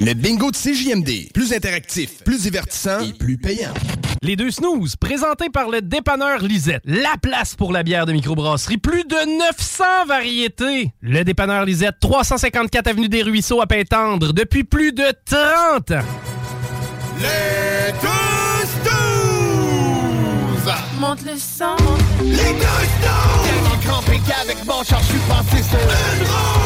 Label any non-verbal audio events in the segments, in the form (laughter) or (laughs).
Le bingo de CJMD. Plus interactif, plus divertissant et plus payant. Les deux snooze, présentés par le dépanneur Lisette. La place pour la bière de microbrasserie. Plus de 900 variétés. Le dépanneur Lisette, 354 Avenue des Ruisseaux à Pintendre, depuis plus de 30 ans. Les deux snooze! Monte le sang. Les deux snooze! Tellement crampé qu'avec mon char, je suis passé sur une roue.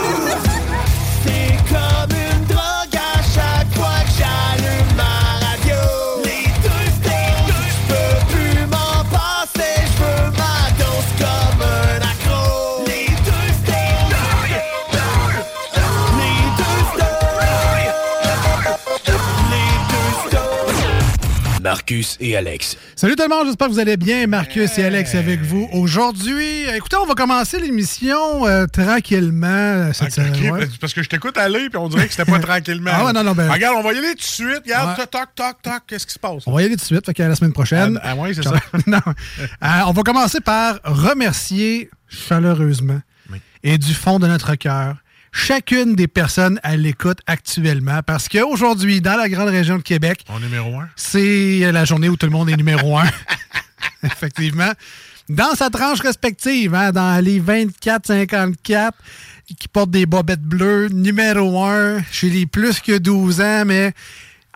Marcus et Alex. Salut tout le monde, j'espère que vous allez bien. Marcus et Alex avec vous aujourd'hui. Écoutez, on va commencer l'émission euh, tranquillement. euh, cette ouais. parce- que je t'écoute aller, puis on dirait que c'était pas (laughs) tranquillement. Ah ouais, non, non, ben- Regarde, on va y aller tout de suite. Regarde, Ouais. toc, toc, toc, toc, qu'est-ce qui se passe? On va y aller tout de suite, fait qu'à la semaine prochaine. Ah, ah ouais, c'est ça. (laughs) non. Euh, on va commencer par remercier chaleureusement et du fond de notre cœur chacune des personnes à l'écoute actuellement parce qu'aujourd'hui, dans la grande région de Québec, Mon numéro un. c'est la journée où tout le monde est numéro un. (laughs) Effectivement. Dans sa tranche respective, hein, dans les 24-54, qui portent des bobettes bleues, numéro un chez les plus que 12 ans, mais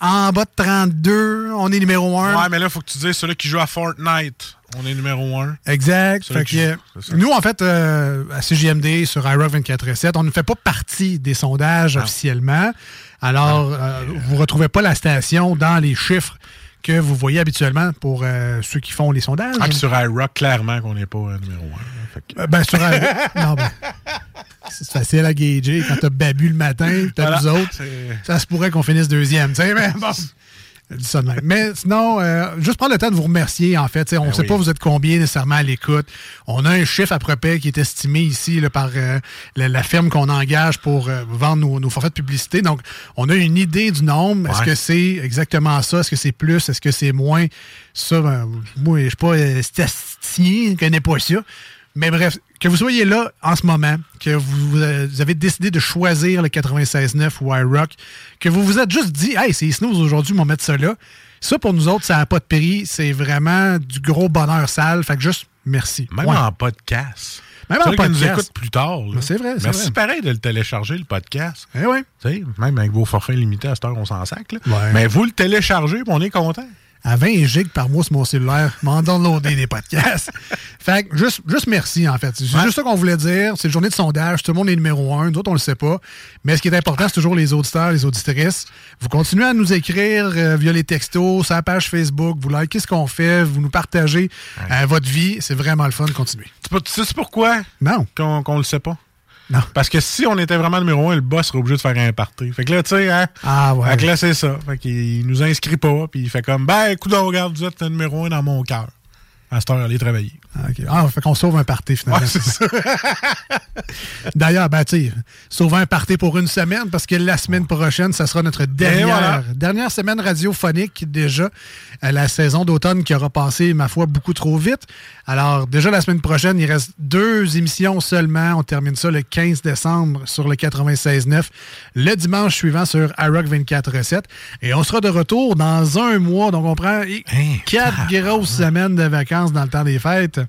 en bas de 32, on est numéro un. Ouais, mais là, faut que tu dises celui qui joue à Fortnite. On est numéro un. Exact. Fait que, ça. nous, en fait, euh, à CGMD, sur iRock 24.7, on ne fait pas partie des sondages officiellement. Alors, euh, vous ne retrouvez pas la station dans les chiffres que vous voyez habituellement pour euh, ceux qui font les sondages. Ah, puis sur iRock, clairement qu'on n'est pas euh, numéro un. Fait que- Euh, ben, sur iRock, (laughs) non, ben, c'est facile à gager quand t'as babu le matin, t'as Voilà. nous autres. Ça se pourrait qu'on finisse deuxième, tu sais, mais (laughs) bon. Ça de même. Mais sinon, euh, juste prendre le temps de vous remercier, en fait. Tu sais, On ne Ben sait oui. pas vous êtes combien nécessairement à l'écoute. On a un chiffre à peu près qui est estimé ici là, par euh, la, la firme qu'on engage pour euh, vendre nos, nos forfaits de publicité. Donc, on a une idée du nombre. Est-ce que c'est exactement ça? Est-ce que c'est plus? Est-ce que c'est moins? Ça, ben, moi, je ne suis pas euh, statisticien, je ne connais pas ça. Mais bref, que vous soyez là en ce moment, que vous, vous avez décidé de choisir le 96.9 ou iRock, que vous vous êtes juste dit, hey, c'est Snooze aujourd'hui, on va mettre ça là. Ça, pour nous autres, ça n'a pas de prix. C'est vraiment du gros bonheur sale. Fait que juste, merci. Même en podcast. Même en qui nous podcast. écoute plus tard. c'est vrai, Merci vrai. pareil de le télécharger, le podcast. Eh oui. Même avec vos forfaits limités à cette heure, on s'en sac. là. Ouais. Mais vous le téléchargez, on est content. À 20 gigs par mois sur mon cellulaire, m'en downloader des podcasts. (laughs) fait que juste, juste merci, en fait. C'est Ouais. juste ça qu'on voulait dire. C'est une journée de sondage. Tout le monde est numéro un. D'autres, on le sait pas. Mais ce qui est important, c'est toujours les auditeurs, les auditrices. Vous continuez à nous écrire euh, via les textos, sur la page Facebook. Vous likez ce qu'on fait. Vous nous partagez euh, votre vie. C'est vraiment le fun de continuer. Tu sais pourquoi? Non. qu'on qu'on le sait pas? Non. Parce que si on était vraiment numéro un, le boss serait obligé de faire un party. Fait que là, tu sais, hein? Ah ouais. Fait que là, c'est ça. Fait qu'il nous inscrit pas, puis il fait comme, ben, écoute, regarde, vous êtes le numéro un dans mon cœur. À cette heure, aller travailler. Ah, ok. Ah, fait qu'on sauve un party finalement. Ouais, c'est ça. (laughs) D'ailleurs, ben, tu sauver un party pour une semaine parce que la semaine prochaine, ça sera notre dernière, voilà. dernière semaine radiophonique déjà. La saison d'automne qui aura passé, ma foi, beaucoup trop vite. Alors, déjà la semaine prochaine, il reste deux émissions seulement. On termine ça le 15 décembre sur le 96.9, le dimanche suivant sur iRock 24.7. Et on sera de retour dans un mois. Donc, on prend Hein, quatre grosses semaines de vacances dans le temps des fêtes.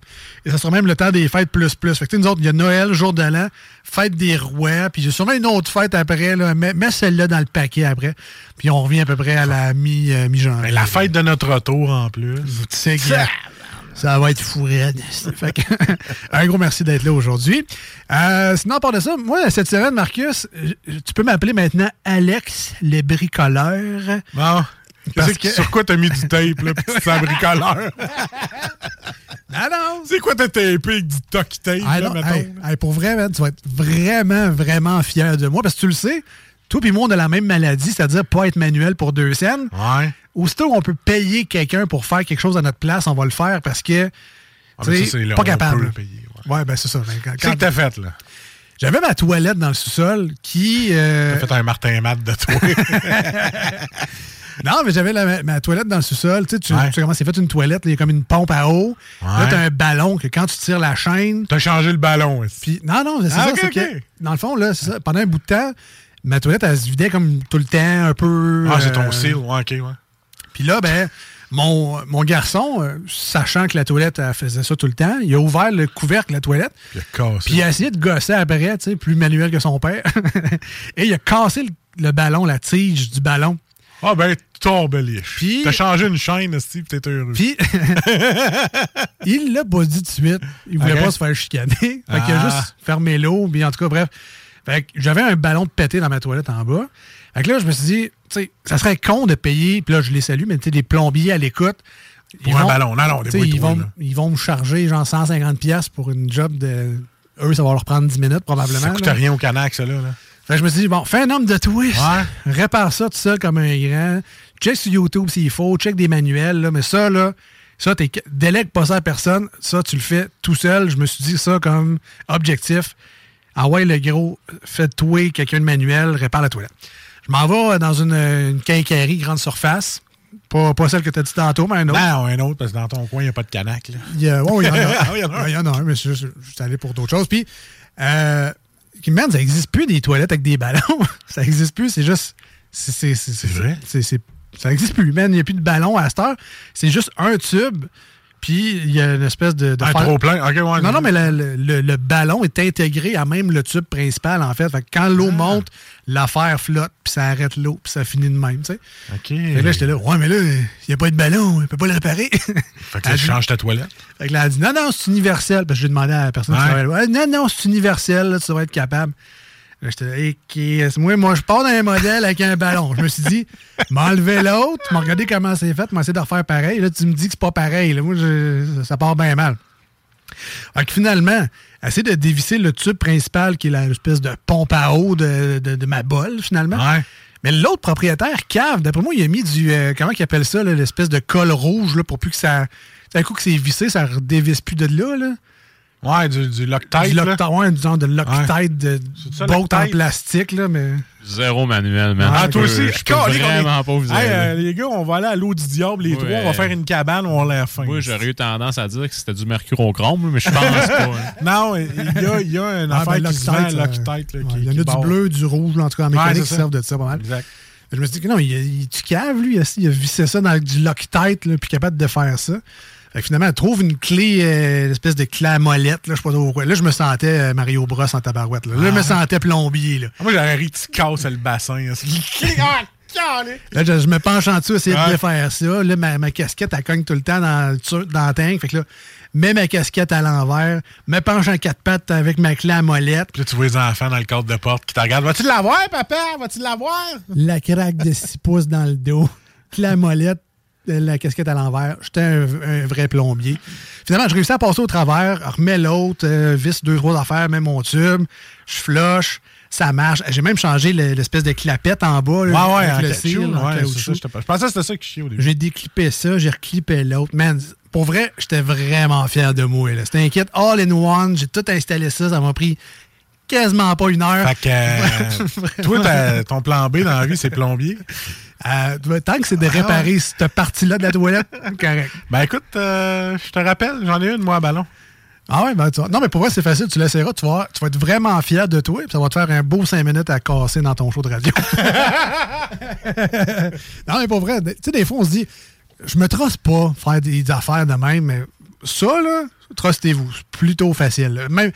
Et ça sera même le temps des fêtes plus plus. Fait que, tu sais, nous autres, il y a Noël, jour de l'an, fête des rois, puis a sûrement une autre fête après. Là. Mets, mets celle-là dans le paquet après. Puis on revient à peu près à la mi, euh, mi-janvier. Ben, la fête de notre retour, en plus. Tu sais que ça va être fou raide. (laughs) Fait que, (laughs) un gros merci d'être là aujourd'hui. Euh, sinon, à part de ça, moi, cette semaine, Marcus, tu peux m'appeler maintenant Alex le bricoleur. Bon. Parce que- Sur quoi t'as mis du tape, là, pis tu sens (laughs) bricoleur? Ah non! C'est quoi t'as tapé avec du tuck tape, Ah là, non, mettons? hey, hey, pour vrai, man, tu vas être vraiment, vraiment fier de moi parce que tu le sais, toi et moi, on a la même maladie, c'est-à-dire pas être manuel pour deux scènes. Ouais. Aussitôt on peut payer quelqu'un pour faire quelque chose à notre place, on va le faire parce que. Ah, tu sais, pas on capable. peut le payer, ouais. Ouais, ben c'est ça. Ben, quand- Qu'est-ce que quand- t'as fait, là? J'avais ma toilette dans le sous-sol qui. euh, T'as fait un Martin Matt de toi. (laughs) Non, mais j'avais ma toilette dans le sous-sol. Tu sais, tu, Ouais. tu sais comment c'est fait une toilette, là, il y a comme une pompe à eau. Là, Ouais. t'as un ballon que quand tu tires la chaîne, T'as changé le ballon. Puis, non, non, c'est Ah, ça. que, dans le fond, là, ça, pendant un bout de temps, ma toilette, elle se vidait comme tout le temps, un peu. Ah, c'est euh, ton cil. Ouais, OK, ouais. Puis là, ben, mon, mon garçon, euh, sachant que la toilette, elle faisait ça tout le temps, il a ouvert le couvercle de la toilette, Puis il a cassé. puis il a essayé de gosser après, tu sais, plus manuel que son père. (laughs) Et il a cassé le, le ballon, la tige du ballon. Ah, ben, tombe liche. Puis- T'as changé une chaîne, aussi, pis t'es heureux. Puis, (laughs) il l'a pas dit tout de suite. Il voulait pas se faire chicaner. Fait qu'il a Ah. juste fermé l'eau. Puis, en tout cas, bref. Fait que j'avais un ballon de pété dans ma toilette en bas. Fait que là, je me suis dit, tu sais, ça serait con de payer. Puis là, je les salue, mais tu sais, des plombiers à l'écoute. Pour ils un vont- ballon. Non, non, débrouille-toi, ils, vont, là. ils vont me charger genre 150$ piastres pour une job de. Eux, ça va leur prendre 10 minutes probablement. Ça coûte là. rien au canac, ça, là. là. Fait que je me suis dit, bon, fais un homme de twist. Ouais. Répare ça tout seul comme un grand. Check sur YouTube s'il faut. Check des manuels. Là, mais ça, là, ça, t'es, délègue pas ça à personne. Ça, tu le fais tout seul. Je me suis dit ça comme objectif. Ah ouais, le gros, fais toi quelqu'un de manuel, répare la toilette. Je m'en vais dans une, une quincaillerie grande surface. Pas, pas celle que tu as dit tantôt, mais un autre. Non, un autre, parce que dans ton coin, il n'y a pas de canac, là. Y, a, y en a. (laughs) Il y en a un, mais je je- je suis allé pour d'autres choses. Puis, euh, man, ça n'existe plus des toilettes avec des ballons. (laughs) ça n'existe plus, c'est juste. C'est c'est- c'est- c'est- vrai? c'est- c'est- ça n'existe plus, man. Il n'y a plus de ballon à cette heure. C'est juste un tube, puis il y a une espèce de. fer- trop plein. OK, ouais. Non, non, mais le, le- le- le ballon est intégré à même le tube principal, en fait. Fait que quand l'eau monte, l'affaire flotte, puis ça arrête l'eau, puis ça finit de même, tu sais. OK. Fait que là, j'étais là, ouais, mais là, il n'y a pas de ballon, il peut pas le réparer. (laughs) Fait que là, tu changes ta toilette. Fait que là, elle a dit non, non, c'est universel. Parce que j'ai demandé à la personne qui Ouais. travaille là. Ouais, Non, non, c'est universel, là, tu devrais être capable. Là, j'étais là, moi, moi, je pars d'un modèle avec un ballon. Je me suis dit, (laughs) m'enlever l'autre, m'en regarder comment c'est fait, m'essayer de refaire pareil. Là, tu me dis que c'est pas pareil. Là. Moi, je- ça part bien mal. Fait que finalement, essayer de dévisser le tube principal qui est l'espèce de pompe à eau de, de- de ma bolle, finalement. Ouais. Mais l'autre propriétaire, cave, d'après moi, il a mis du. euh, comment il appelle ça, l'espèce de colle rouge, là, pour plus que ça. Un coup que c'est vissé, ça redévisse plus de là, là. Ouais, du, du Loctite, du. Loctite, ouais, du genre de Loctite, de ça, en plastique, là, mais. Zéro manuel, man. Ah, toi aussi? Je on est- vraiment pas vous Hey, euh, les gars, on va aller à l'eau du diable, les Ouais. trois. On va faire une cabane, on a l'air fin. Moi, j'aurais eu tendance à dire que c'était du mercurochrome, mais je pense pas. hein. (laughs) Non, il y a, il y a une Ah, affaire ben, qui se vend, Loctite, ouais, qui il y en a barre. du bleu, du rouge, en tout cas, en mécanique, qui servent de ça pas mal. Exact. Je me suis dit que non, il, il, tu cave, lui, il a, il a vissé ça dans du Loctite, là, puis capable de faire ça. Fait que finalement, elle trouve une clé, euh, une espèce de clé à molette, là, je sais pas trop quoi. Là, je me sentais euh, Mario Bros en tabarouette, là. Là, je me sentais plombier, là. Ah, Moi, j'aurais ri tu casses le bassin. (laughs) là. Ah, calé. Là, je, je me penche en dessous, essayer Ouais. de faire ça. Là, ma, ma casquette, elle cogne tout le temps dans, le dans la tank. Fait que là, mets ma casquette à l'envers, me penche en quatre pattes avec ma clé à molette. Puis là, tu vois les enfants dans le cadre de porte qui te regardent. Vas-tu l'avoir, papa? Vas-tu l'avoir? la craque de 6 pouces dans le dos, clé à molette, la casquette à l'envers. J'étais un, un vrai plombier. Finalement, je réussis à passer au travers, remets l'autre, euh, visse deux, trois affaires, mets mon tube, je flush, ça marche. J'ai même changé le- l'espèce de clapette en bas. là, Ouais, ouais, en le cil, ouais, c'est caoutchouc. ça, je pensais que c'était ça qui chiait au début. J'ai déclippé ça, j'ai reclippé l'autre. Man, pour vrai, j'étais vraiment fier de moi. C'était un kit all-in-one. J'ai tout installé ça. Ça m'a pris quasiment pas une heure. Fait que, euh, (laughs) toi, ta- ton plan B dans la vie, c'est plombier. Euh, tant que c'est de réparer cette partie-là de la toilette, (laughs) correct. Ben écoute, euh, je te rappelle, j'en ai une, moi, à ballon. Ah ouais, ben tu vois. Non, mais pour vrai, c'est facile. Tu l'essaieras. Tu vas, tu vas être vraiment fier de toi. Puis ça va te faire un beau 5 minutes à casser dans ton show de radio. (laughs) non, mais pour vrai, tu sais, des fois, on se dit, je me trosse pas faire des affaires de même, mais ça, là, trustez-vous, c'est plutôt facile. Même,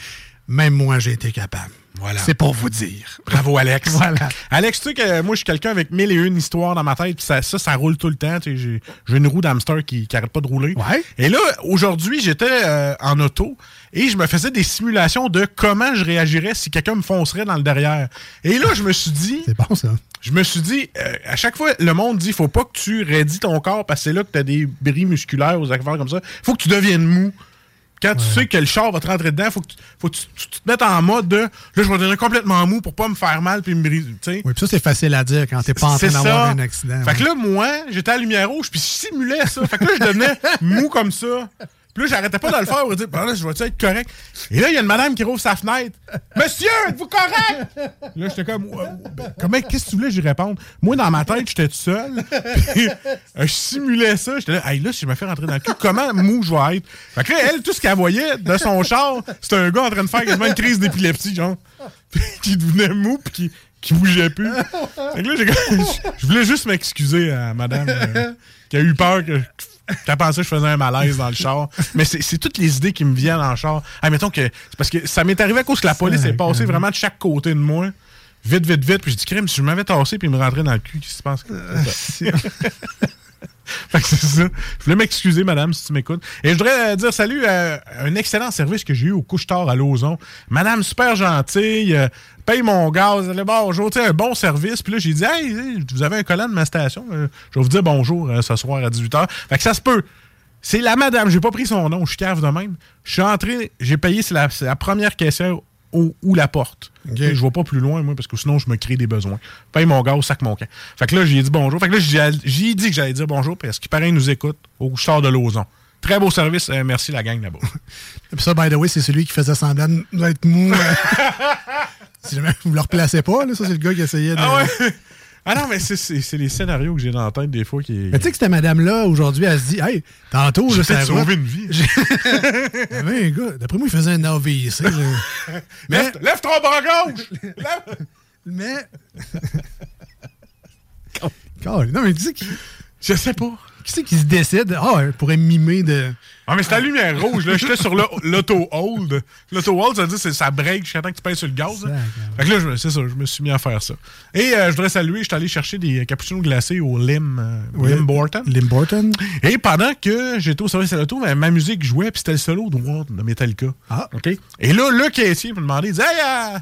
même moi, j'ai été capable. Voilà. C'est pour vous dire. Bravo, Alex. (laughs) Voilà. Alex, tu sais que moi, je suis quelqu'un avec mille et une histoires dans ma tête, puis ça, ça, ça roule tout le temps. tu sais, J'ai j'ai une roue d'hamster qui n'arrête pas de rouler. Ouais. Et là, aujourd'hui, j'étais euh, en auto et je me faisais des simulations de comment je réagirais si quelqu'un me foncerait dans le derrière. Et là, je me suis dit, (laughs) C'est bon, ça. je me suis dit, euh, à chaque fois, le monde dit, faut pas que tu raidis ton corps parce que c'est là que tu as des bris musculaires aux affaires comme ça. faut que tu deviennes mou. Quand tu sais que le char va te rentrer dedans, faut que tu, faut que tu, te mettes en mode de, là, je vais devenir complètement mou pour pas me faire mal puis me briser. Oui, puis ça, c'est facile à dire quand t'es pas en train d'avoir un accident. Fait que là, moi, j'étais à la lumière rouge, puis je simulais ça. Fait que là, je devenais (laughs) mou comme ça. Puis là, j'arrêtais pas de le faire pour dire, ben je vais être correct? Et là, il y a une madame qui rouvre sa fenêtre. Monsieur, êtes-vous correct? Là, j'étais comme, ben, comment, qu'est-ce que tu voulais que j'y réponde? Moi, dans ma tête, j'étais tout seul. (laughs) Puis, euh, je simulais ça. J'étais là, hey, là, si je me fais rentrer dans le cul, comment mou je vais être? Fait que là, elle, tout ce qu'elle voyait de son char, c'était un gars en train de faire quasiment une crise d'épilepsie, genre. (laughs) Puis, qui devenait mou, puis qui, qui bougeait plus. Fait que là, je voulais juste m'excuser à madame euh, qui a eu peur que. Qu'elle pensait que je faisais un malaise dans le (laughs) char? Mais c'est toutes les idées qui me viennent en char. Ah, mettons que. c'est parce que ça m'est arrivé à cause que la police est passée vraiment de chaque côté de moi. Vite, vite, vite. Puis j'ai dit, crème, si je m'avais tassé puis il me rentrait dans le cul, qu'est-ce qui se passe? Ça. (laughs) Fait que c'est ça. Je voulais m'excuser, madame, si tu m'écoutes. Et je voudrais euh, dire salut à un excellent service que j'ai eu au couche-tard à Lauson. Madame, super gentille, euh, paye mon gaz, est bonjour, tu sais, un bon service. Puis là, j'ai dit, hey, vous avez un collant de ma station, euh, je vais vous dire bonjour euh, ce soir à 18h. Fait que ça se peut. C'est la madame, j'ai pas pris son nom, je suis cave de même. Je suis entré, j'ai payé, c'est la, première caissière au- ou la porte. Je vais pas plus loin, moi, parce que sinon, je me crée des besoins. Paye mon gaz, sac mon camp. Fait que là, j'ai dit bonjour. Fait que là, j'ai dit que j'allais dire bonjour, parce qu'il paraît nous écoute au sort de Lauson. Très beau service. euh, merci, la gang là-bas. Puis (laughs) ça, by the way, c'est celui qui faisait semblant d'être mou. euh. (laughs) si jamais vous le replacez pas, là, ça, c'est le gars qui essayait de. ah ouais? Ah non, mais c'est- les scénarios que j'ai dans la tête des fois qui. Mais tu sais que cette madame-là, aujourd'hui, elle se dit Hey, tantôt, ça peut-être sauvé une vie. (laughs) Avait un gars, d'après moi, il faisait un AVC. (laughs) mais, Lève, lève ton bras gauche! (laughs) Lève- mais. Non, mais qui c'est qui, Je sais pas. Qui c'est qui se décide? Ah, ouais, pourrait mimer de. Ah, mais c'était la lumière rouge, là. J'étais sur l'auto-hold. L'auto-hold, ça veut dire que c'est- ça break jusqu'à temps que tu payes sur le gaz. là. Fait que là, c'est ça, je me suis mis à faire ça. Et euh, je voudrais saluer, je suis allé chercher des cappuccinos glacés au Lim, euh, Ouais. Lim Borton. Lim Borton. Et pendant que j'étais au service à l'auto, ma, ma musique jouait, puis c'était le solo de Ward de Metallica. Ah. OK? Et là, le caissier me demandait, il disait, Hey, euh,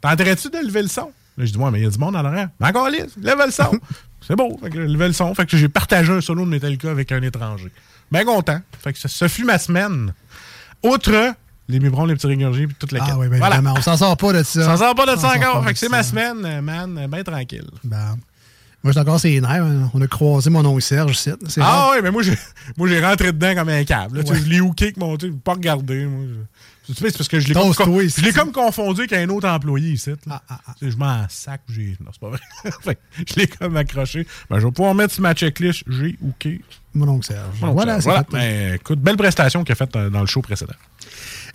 t'entraînes-tu de lever le son? Là, je dis, ouais, mais il y a du monde en arrière. Mais encore, lisse, lève le son. (laughs) C'est beau. Fait que lever le son. Fait que j'ai partagé un solo de Metallica avec un étranger. Bien content. Fait que ça, ça fut ma semaine. Outre les biberons, les petits réguliers, puis toute la Ah, oui, bien voilà. On s'en sort pas de ça. (laughs) Ça sort pas de On ça s'en encore. Fait que c'est ma semaine, man, bien tranquille. Ben, moi, j'ai encore ses nerfs. hein. On a croisé mon oncle Serge ici. C'est Ah oui, mais moi j'ai, j'ai rentré dedans comme un câble. là. Tu sais, Je l'ai hooké avec mon. Tu pas regardé. Moi, je- c'est parce que je l'ai comme, je comme confondu avec un autre employé ici. là. Ah, ah, ah. Je m'en sac. J'ai... Non, c'est pas vrai. (laughs) Je l'ai comme accroché. Ben, je vais pouvoir mettre sur ma checklist. J'ai hooké. Mon oncle Serge. Voilà, ça, c'est voilà. fait. Ben, écoute, belle prestation qu'il a faite euh, dans le show précédent.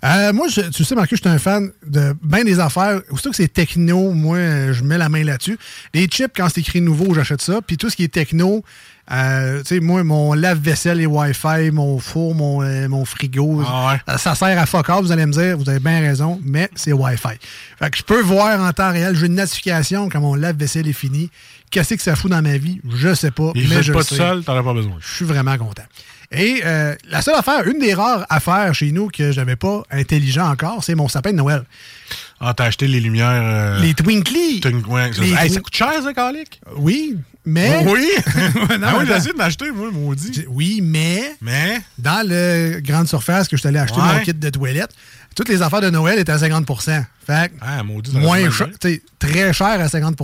Euh, moi, je- tu sais, Marcus, je suis un fan de bien des affaires. Aussitôt que c'est techno, moi, je mets la main là-dessus. Les chips, quand c'est écrit nouveau, j'achète ça. Puis tout ce qui est techno, euh, tu sais, moi, mon lave-vaisselle et Wi-Fi, mon four, mon, euh, mon frigo, Ah ouais. euh, ça sert à fuck off, vous allez me dire, vous avez bien raison, mais c'est Wi-Fi. Fait que je peux voir en temps réel, j'ai une notification quand mon lave-vaisselle est fini. Qu'est-ce que ça fout dans ma vie? Je sais pas, mais je pas tout seul, t'en as pas besoin. Je suis vraiment content. Et euh, la seule affaire, une des rares affaires chez nous que je n'avais pas intelligent encore, c'est mon sapin de Noël. Ah, t'as acheté les lumières. euh, Les Twinkly. une- ouais, ça, Les Hey, ça coûte cher, ça, Calic? Oui, mais. Oui! (laughs) Non, ah oui, j'ai essayé de m'acheter, moi, maudit. Oui, mais Mais? dans le grande surface que je suis allé acheter Ouais. mon kit de toilette, toutes les affaires de Noël étaient à 50% Fait que Ah, maudit. moins cher, très cher à 50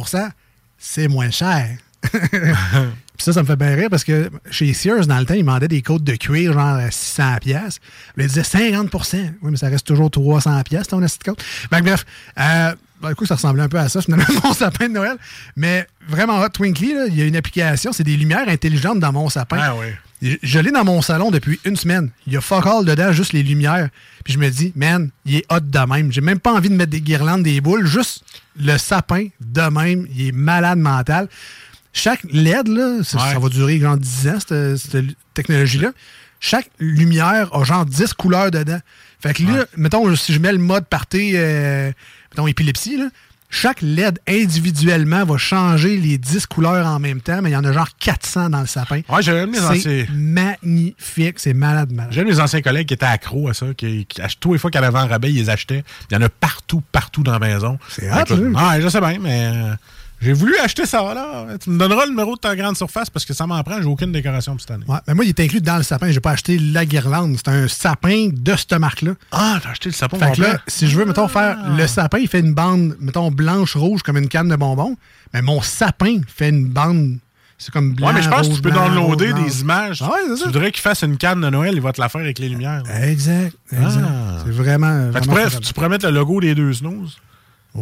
c'est moins cher. Puis (laughs) Puis ça, ça me fait bien rire parce que chez Sears, dans le temps, ils vendaient des côtes de cuir genre à 600 pièces. Ils disaient 50% Oui, mais ça reste toujours 300 pièces ton acide côte. Ben, bref, euh, ben, écoute, ça ressemblait un peu à ça, finalement, (laughs) mon sapin de Noël. Mais vraiment, hot, Twinkly, il y a une application, c'est des lumières intelligentes dans mon sapin. Ah oui. Je- Je l'ai dans mon salon depuis une semaine. Il y a fuck all dedans, juste les lumières. Puis je me dis, man, il est hot de même. J'ai même pas envie de mettre des guirlandes, des boules. Juste le sapin de même. Il est malade mental. Chaque LED, là, ça, Ouais. ça va durer genre 10 ans, cette, cette technologie-là. Chaque lumière a genre 10 couleurs dedans. Fait que là, mettons, si je mets le mode party, euh, mettons, épilepsie, là, chaque LED individuellement va changer les 10 couleurs en même temps, mais il y en a genre 400 dans le sapin. Ouais, j'aime mes anciens. C'est magnifique, c'est malade, malade. J'ai mes anciens collègues qui étaient accros à ça, qui, qui tous les fois qu'il y en avait un rabais, ils les achetaient. Il y en a partout, partout dans la maison. C'est hot, là, là. Ouais, je sais bien, mais euh, j'ai voulu acheter ça, là. Tu me donneras le numéro de ta grande surface parce que ça m'en prend, j'ai aucune décoration pour cette année. Ouais, mais moi, il est inclus dans le sapin. J'ai pas acheté la guirlande. C'est un sapin de cette marque-là. Ah, t'as acheté le sapin Fait que là, si je veux, mettons, faire le sapin, il fait une bande, mettons, blanche-rouge comme une canne de bonbons. Mais mon sapin fait une bande. C'est comme blanc. Ouais, mais je pense que tu peux blanc, downloader rouge, des images. Ah ouais, tu voudrais qu'il fasse une canne de Noël, il va te la faire avec les lumières. là. Exact. exact. Ah. C'est vraiment. Fait que tu, vraiment pourrais, tu pourrais mettre le logo des deux snooze.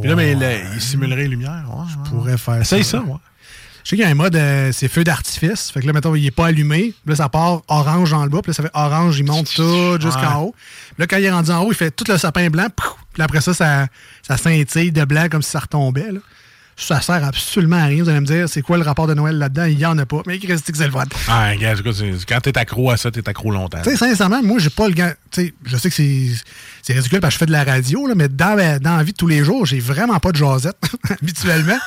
Puis là, mais là, il simulerait les lumières. Ouais, Je ouais. pourrais faire Essaye ça, moi. Je sais qu'il y a un mode, euh, c'est feu d'artifice. Fait que là, mettons, il est pas allumé. Puis là, ça part orange dans le bas. Puis là, ça fait orange, il monte tout jusqu'en Ouais. haut. Puis là, quand il est rendu en haut, il fait tout le sapin blanc. Puis après ça, ça, ça scintille de blanc comme si ça retombait. Là. Ça sert absolument à rien. Vous allez me dire, c'est quoi le rapport de Noël là-dedans? Il y en a pas. Mais Christy, que c'est le fun. Ah, gars, quand t'es accro à ça, t'es accro longtemps. Tu sais, sincèrement, moi, j'ai pas le. Tu sais, je sais que c'est, ridicule parce que je fais de la radio, là, mais dans la, dans la vie de tous les jours, j'ai vraiment pas de jasette, (laughs) habituellement. (laughs)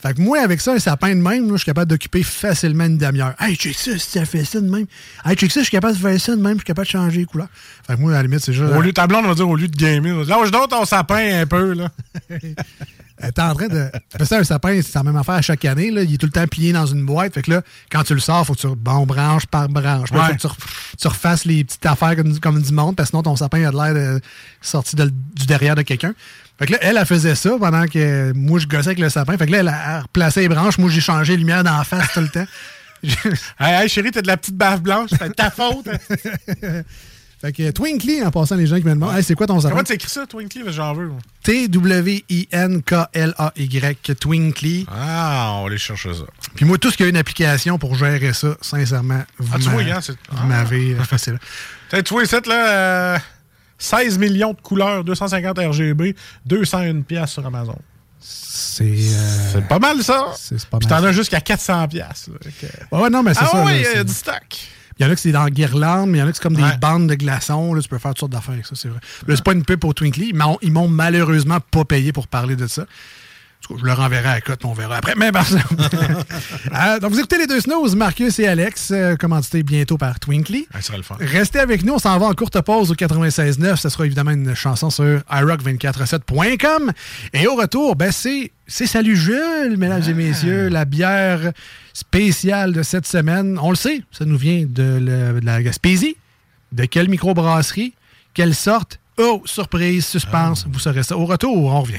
fait que moi, avec ça, un sapin de même, je suis capable d'occuper facilement une demi-heure. Hey, check ça, si ça fait ça de même. Hey, check ça, je suis capable de faire ça de même, je suis capable de changer les couleurs. Fait que moi, à la limite, c'est juste. Au lieu, ta blonde va dire, au lieu de gamer, on lâche donc ton sapin un peu, là. (laughs) Euh, T'es en train de. Parce que un sapin, c'est la même affaire à chaque année. Là. Il est tout le temps plié dans une boîte. Fait que là, quand tu le sors, faut que tu. Bon, branche par branche. Ouais. faut que tu, re- tu refasses les petites affaires comme, comme du monde, parce que sinon ton sapin a de l'air de- sorti de- du derrière de quelqu'un. Fait que là, elle, elle faisait ça pendant que moi, je gossais avec le sapin. Fait que là, elle a replacé les branches. Moi, j'ai changé les lumières la face tout le temps. (laughs) Hey, hey, chérie, t'as de la petite baffe blanche, c'est ta faute. (laughs) fait que Twinkly, en passant, les gens qui me demandent, Hey, c'est quoi ton sapin? Comment tu écris ça, Twinkly? Que J'en veux. T-W-I-N-K-L-A-Y, Twinkly. Ah, on va aller chercher ça. Puis moi, tout ce qui a une application pour gérer ça, sincèrement, vous Ah, tu vois, vous Ah. m'avez euh, facile. Tu vois, ici, là, euh, 16 millions de couleurs, 250 RGB, 201 pièces sur Amazon. C'est. euh, C'est pas mal, ça. c'est pas Puis t'en as jusqu'à 400 pièces. que- Ouais, ouais, non, mais c'est Ah ça. ouais, là, il y a du stock. Il y en a que c'est dans guirlande, mais il y en a que c'est comme des bandes de glaçons. Là, tu peux faire toutes sortes d'affaires avec ça, c'est vrai. Là, c'est pas une pub pour Twinkly. Ils m'ont malheureusement pas payé pour parler de ça. En tout cas, Je leur enverrai à la cote, on verra après. Mais ça- (laughs) Euh, donc, vous écoutez les deux snows, Marcus et Alex, euh, commandités bientôt par Twinkly. Ça serait le fun. Restez avec nous, on s'en va en courte pause au 96.9. Ce sera évidemment une chanson sur iRock247.com. Et au retour, ben c'est, c'est Salut Jules, mesdames et messieurs, la bière spéciale de cette semaine. On le sait, ça nous vient de, le- de la Gaspésie. De quelle microbrasserie? Quelle sorte? Oh, surprise, suspense, vous saurez ça. Au retour, on revient.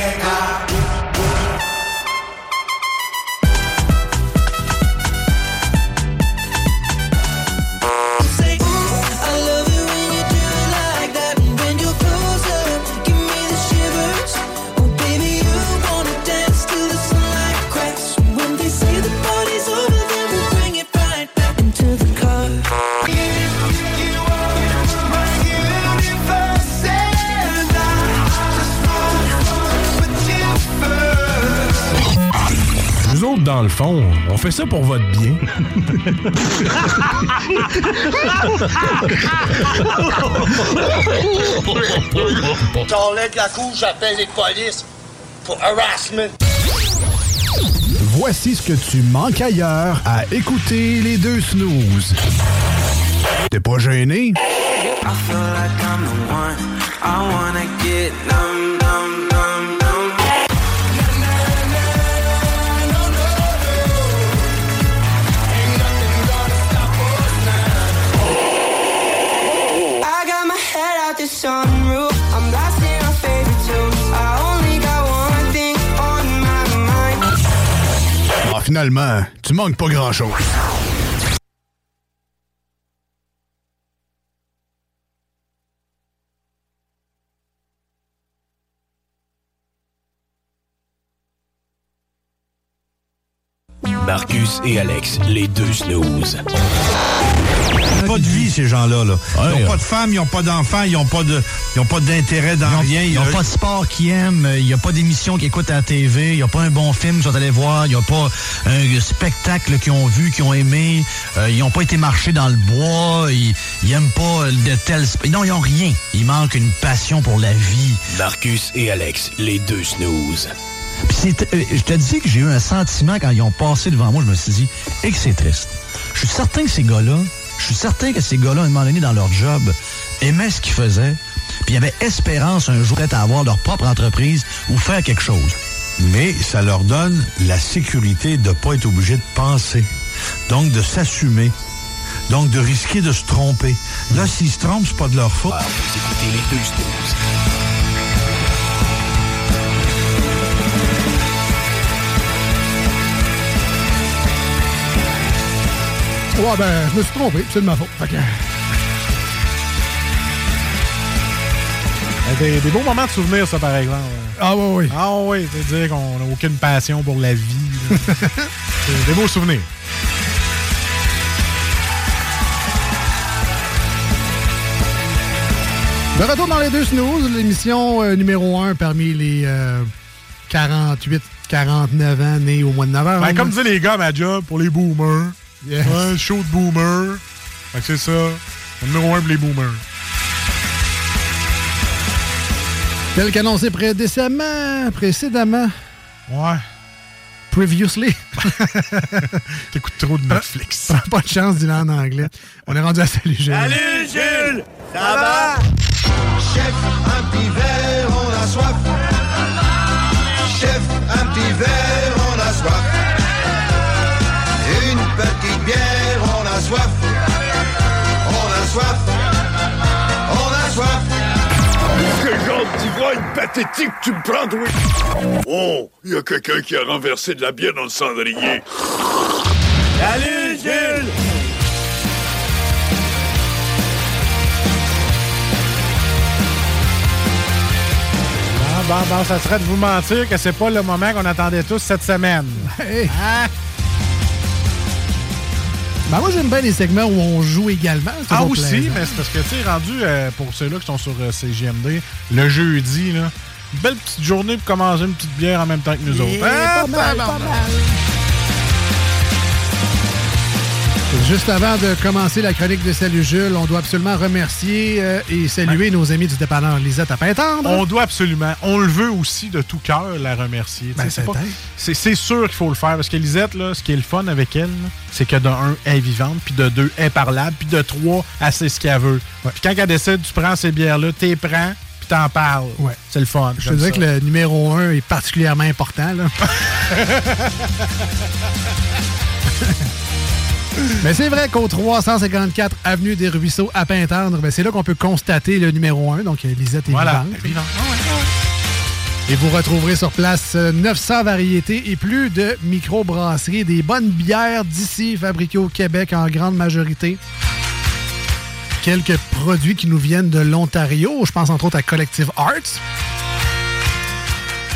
Autres, dans le fond, on fait ça pour votre bien. T'enlèves la couche, j'appelle les polices pour harassment. Voici ce que tu manques ailleurs à écouter les deux snooze. T'es pas gêné? I feel like I'm the one. I wanna get numb, numb, finalement, tu manques pas grand-chose. Marcus et Alex, les deux snooze. Pas de vie, ces gens-là. Là. Ils Ouais. n'ont pas de femme, ils n'ont pas d'enfants, ils n'ont pas de, ils ont pas d'intérêt dans rien. Ils n'ont pas de sport qu'ils aiment, il n'y a pas d'émission qu'ils écoutent à la TV, il n'y a pas un bon film qu'ils sont allés voir, il n'y a pas un spectacle qu'ils ont vu, qu'ils ont aimé, euh, ils n'ont pas été marcher dans le bois, ils n'aiment pas de tels... sp- Non, ils n'ont rien. Il manque une passion pour la vie. Marcus et Alex, les deux snooze. Puis euh, je te dis que j'ai eu un sentiment quand ils ont passé devant moi, je me suis dit, et que c'est triste. Je suis certain que ces gars-là, je suis certain que ces gars-là, à un donné, dans leur job, aimaient ce qu'ils faisaient, puis avaient espérance un jour d'être à avoir leur propre entreprise ou faire quelque chose. Mais ça leur donne la sécurité de ne pas être obligé de penser. Donc, de s'assumer. Donc, de risquer de se tromper. Là, s'ils se trompent, c'est pas de leur faute. Ouais, ben, je me suis trompé, c'est de ma faute. Fait que- Euh, Des, des beaux moments de souvenirs, ça, par exemple. Ah oui, oui. Ah oui, c'est-à-dire qu'on n'a aucune passion pour la vie. (laughs) C'est des beaux souvenirs. De retour dans les deux snooze, l'émission euh, numéro 1 parmi les euh, 48, 49 ans nés au mois de novembre. Ben, comme disaient les gars à ma job, pour les boomers. Yes. Ouais, show de boomers. Fait que c'est ça. Le numéro 1 pour les boomers. Tel qu'annoncé précédemment, précédemment. Ouais. Previously. (laughs) T'écoutes trop de Netflix. Prends (laughs) pas de chance d'y aller en anglais. On est rendu à Salut Gilles. Salut Jules, ça va? Chef, un petit verre, on a soif. Tu me prends, toi? Oh, il y a quelqu'un qui a renversé de la bière dans le cendrier. Salut Jules! Ah, bon, bon, ça serait de vous mentir que c'est pas le moment qu'on attendait tous cette semaine. Hey. Hein? Ben, moi, j'aime bien les segments où on joue également. Ah, aussi, plaisant. mais c'est parce que, tu sais, rendu euh, pour ceux-là qui sont sur euh, CGMD, le jeudi, là, une belle petite journée pour commencer une petite bière en même temps que nous autres. Ah, pas mal, pas tabarnak. mal. Juste avant de commencer la chronique de Salut Jules, on doit absolument remercier euh, et saluer nos amis du dépanneur Lisette à Pintendre. On doit absolument, on le veut aussi de tout cœur la remercier. Ben, c'est sûr qu'il faut le faire parce que Lisette, là, ce qui est le fun avec elle, c'est que de un, elle est vivante, puis de deux, elle est parlable, puis de trois, elle sait ce qu'elle veut. Puis quand elle décide, tu prends ces bières-là, t'es prends, puis t'en parles. Ouais. C'est le fun. Je te dirais que le numéro 1 est particulièrement important. Là. (laughs) Mais c'est vrai qu'au 354 Avenue des Ruisseaux à Pintendre, ben, c'est là qu'on peut constater le numéro 1, donc euh, Lisette est Voilà. vivante. Vivante. Et vous retrouverez sur place euh, 900 variétés et plus de microbrasseries, des bonnes bières d'ici, fabriquées au Québec en grande majorité. Quelques produits qui nous viennent de l'Ontario, je pense entre autres à Collective Arts.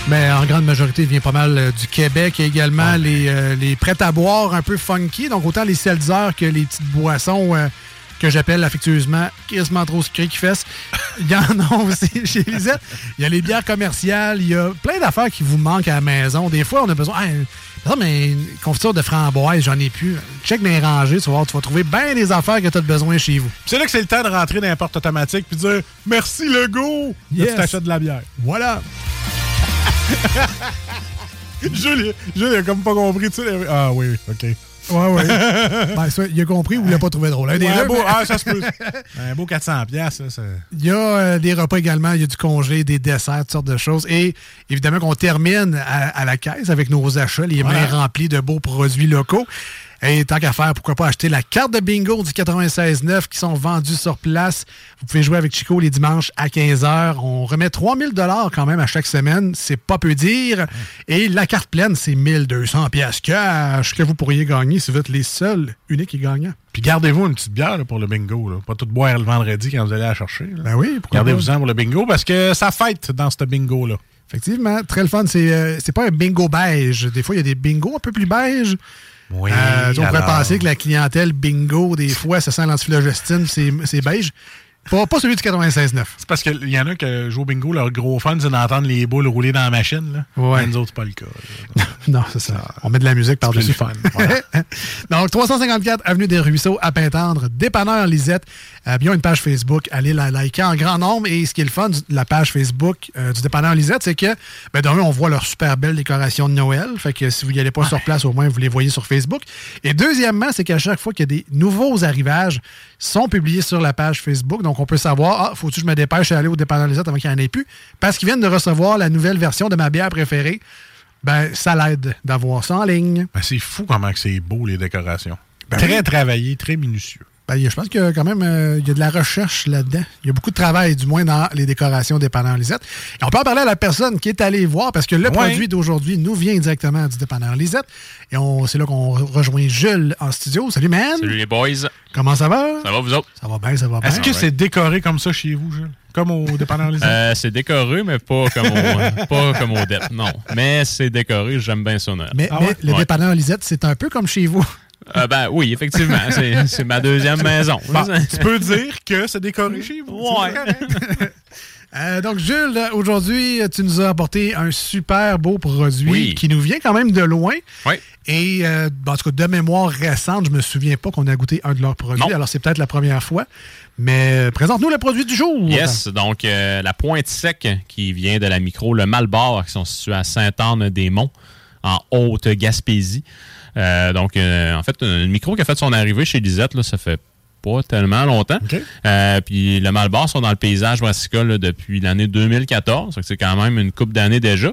Mais en grande majorité, il vient pas mal euh, du Québec et également les, euh, les prêts à boire un peu funky. Donc autant les seltzers que les petites boissons euh, que j'appelle affectueusement quasiment trop qui fesse. Il y en a aussi chez Lisette. Il y a les bières commerciales. Il y a plein d'affaires qui vous manquent à la maison. Des fois, on a besoin. Ah, mais une confiture de framboise, j'en ai plus. Check mes rangées, tu vas, voir, tu vas trouver bien des affaires que tu as besoin chez vous. C'est là que c'est le temps de rentrer dans la porte automatique puis de dire merci le go. Yes. tu t'achètes de la bière. Voilà. (laughs) Jules, Jules, il a comme pas compris. Tu sais, ah oui, ok. Ouais, ouais. (laughs) ben, ça, il a compris ou il n'a pas trouvé drôle. Un des Ouais, deux, un beau, ah, ça se peut. (laughs) un beau 400 pièces, ça. Il y a euh, des repas également, il y a du congelé, des desserts, toutes sortes de choses. Et évidemment qu'on termine à, à la caisse avec nos achats, les mains remplies de beaux produits locaux. Et tant qu'à faire, pourquoi pas acheter la carte de bingo du 96.9 qui sont vendus sur place. Vous pouvez jouer avec Chico les dimanches à 15h. On remet 3000 dollars quand même à chaque semaine. C'est pas peu dire. Et la carte pleine, c'est 1200 pièces cash que vous pourriez gagner si vous êtes les seuls, uniques et gagnants. Puis gardez-vous une petite bière là, pour le bingo. Là. Pas tout boire le vendredi quand vous allez la chercher. là. Ben oui, pourquoi Gardez-vous-en pour le bingo parce que ça fête dans ce bingo-là. Effectivement, très le fun. C'est euh, c'est pas un bingo beige. Des fois, il y a des bingos un peu plus beige. Oui, Euh, on pourrait penser que la clientèle bingo, des fois, ça sent l'antiflogestine, c'est beige. Pas, pas celui du 96.9. C'est parce qu'il y en a qui jouent au bingo, leur gros fun, c'est d'entendre les boules rouler dans la machine. Là. Ouais. Mais nous autres, c'est pas le cas. (laughs) Non, c'est ça. On met de la musique par-dessus. fun, voilà. (laughs) Donc, 354 Avenue des Ruisseaux, à Pintendre, dépanneur Lisette. Euh, bien, une page Facebook. Allez la liker en grand nombre. Et ce qui est le fun de la page Facebook euh, du dépanneur Lisette, c'est que, ben, d'un, on voit leur super belle décoration de Noël. Fait que si vous n'y allez pas sur place, au moins, vous les voyez sur Facebook. Et deuxièmement, c'est qu'à chaque fois qu'il y a des nouveaux arrivages, sont publiés sur la page Facebook. Donc, on peut savoir, ah, faut-tu que je me dépêche à aller au dépanneur Lisette avant qu'il n'y en ait plus? Parce qu'ils viennent de recevoir la nouvelle version de ma bière préférée. Ben, ça l'aide d'avoir ça en ligne. Ben, c'est fou comment c'est beau, les décorations. Ben très oui. travaillé, très minutieux. Ben, je pense qu'il y a quand même euh, il y a de la recherche là-dedans. Il y a beaucoup de travail, du moins, dans les décorations dépanneur Lisette. Et on peut en parler à la personne qui est allée voir, parce que le Ouais. produit d'aujourd'hui nous vient directement du dépanneur Lisette. Et on, c'est là qu'on re- rejoint Jules en studio. Salut, man! Salut les boys. Comment ça va? Ça va, vous autres? Ça va bien, ça va bien. Est-ce que c'est décoré comme ça chez vous, Jules? Comme au dépanneur Lisette? Euh, c'est décoré, mais pas comme au, (laughs) pas comme au DEP, non. Mais c'est décoré, j'aime bien Noël. Mais, Ah mais le Ouais. dépanneur Lisette, c'est un peu comme chez vous. Euh, ben oui, effectivement, c'est ma deuxième maison. Bon, (laughs) tu peux dire que c'est décoré chez vous. Ouais. (laughs) Euh, donc, Jules, aujourd'hui, tu nous as apporté un super beau produit Oui. qui nous vient quand même de loin. Oui. Et, euh, ben, en tout cas, de mémoire récente, je me souviens pas qu'on a goûté un de leurs produits. Non. Alors, c'est peut-être la première fois. Mais présente-nous le produit du jour. Yes, donc euh, la pointe sec qui vient de la micro, le Malbar, qui sont situés à Sainte-Anne-des-Monts, en Haute-Gaspésie. Euh, donc, euh, en fait, une micro qui a fait son arrivée chez Lisette, là, ça fait pas tellement longtemps. Euh, puis le Malbar sont dans le paysage brassicole depuis l'année 2014. Donc, C'est quand même une coupe d'années déjà.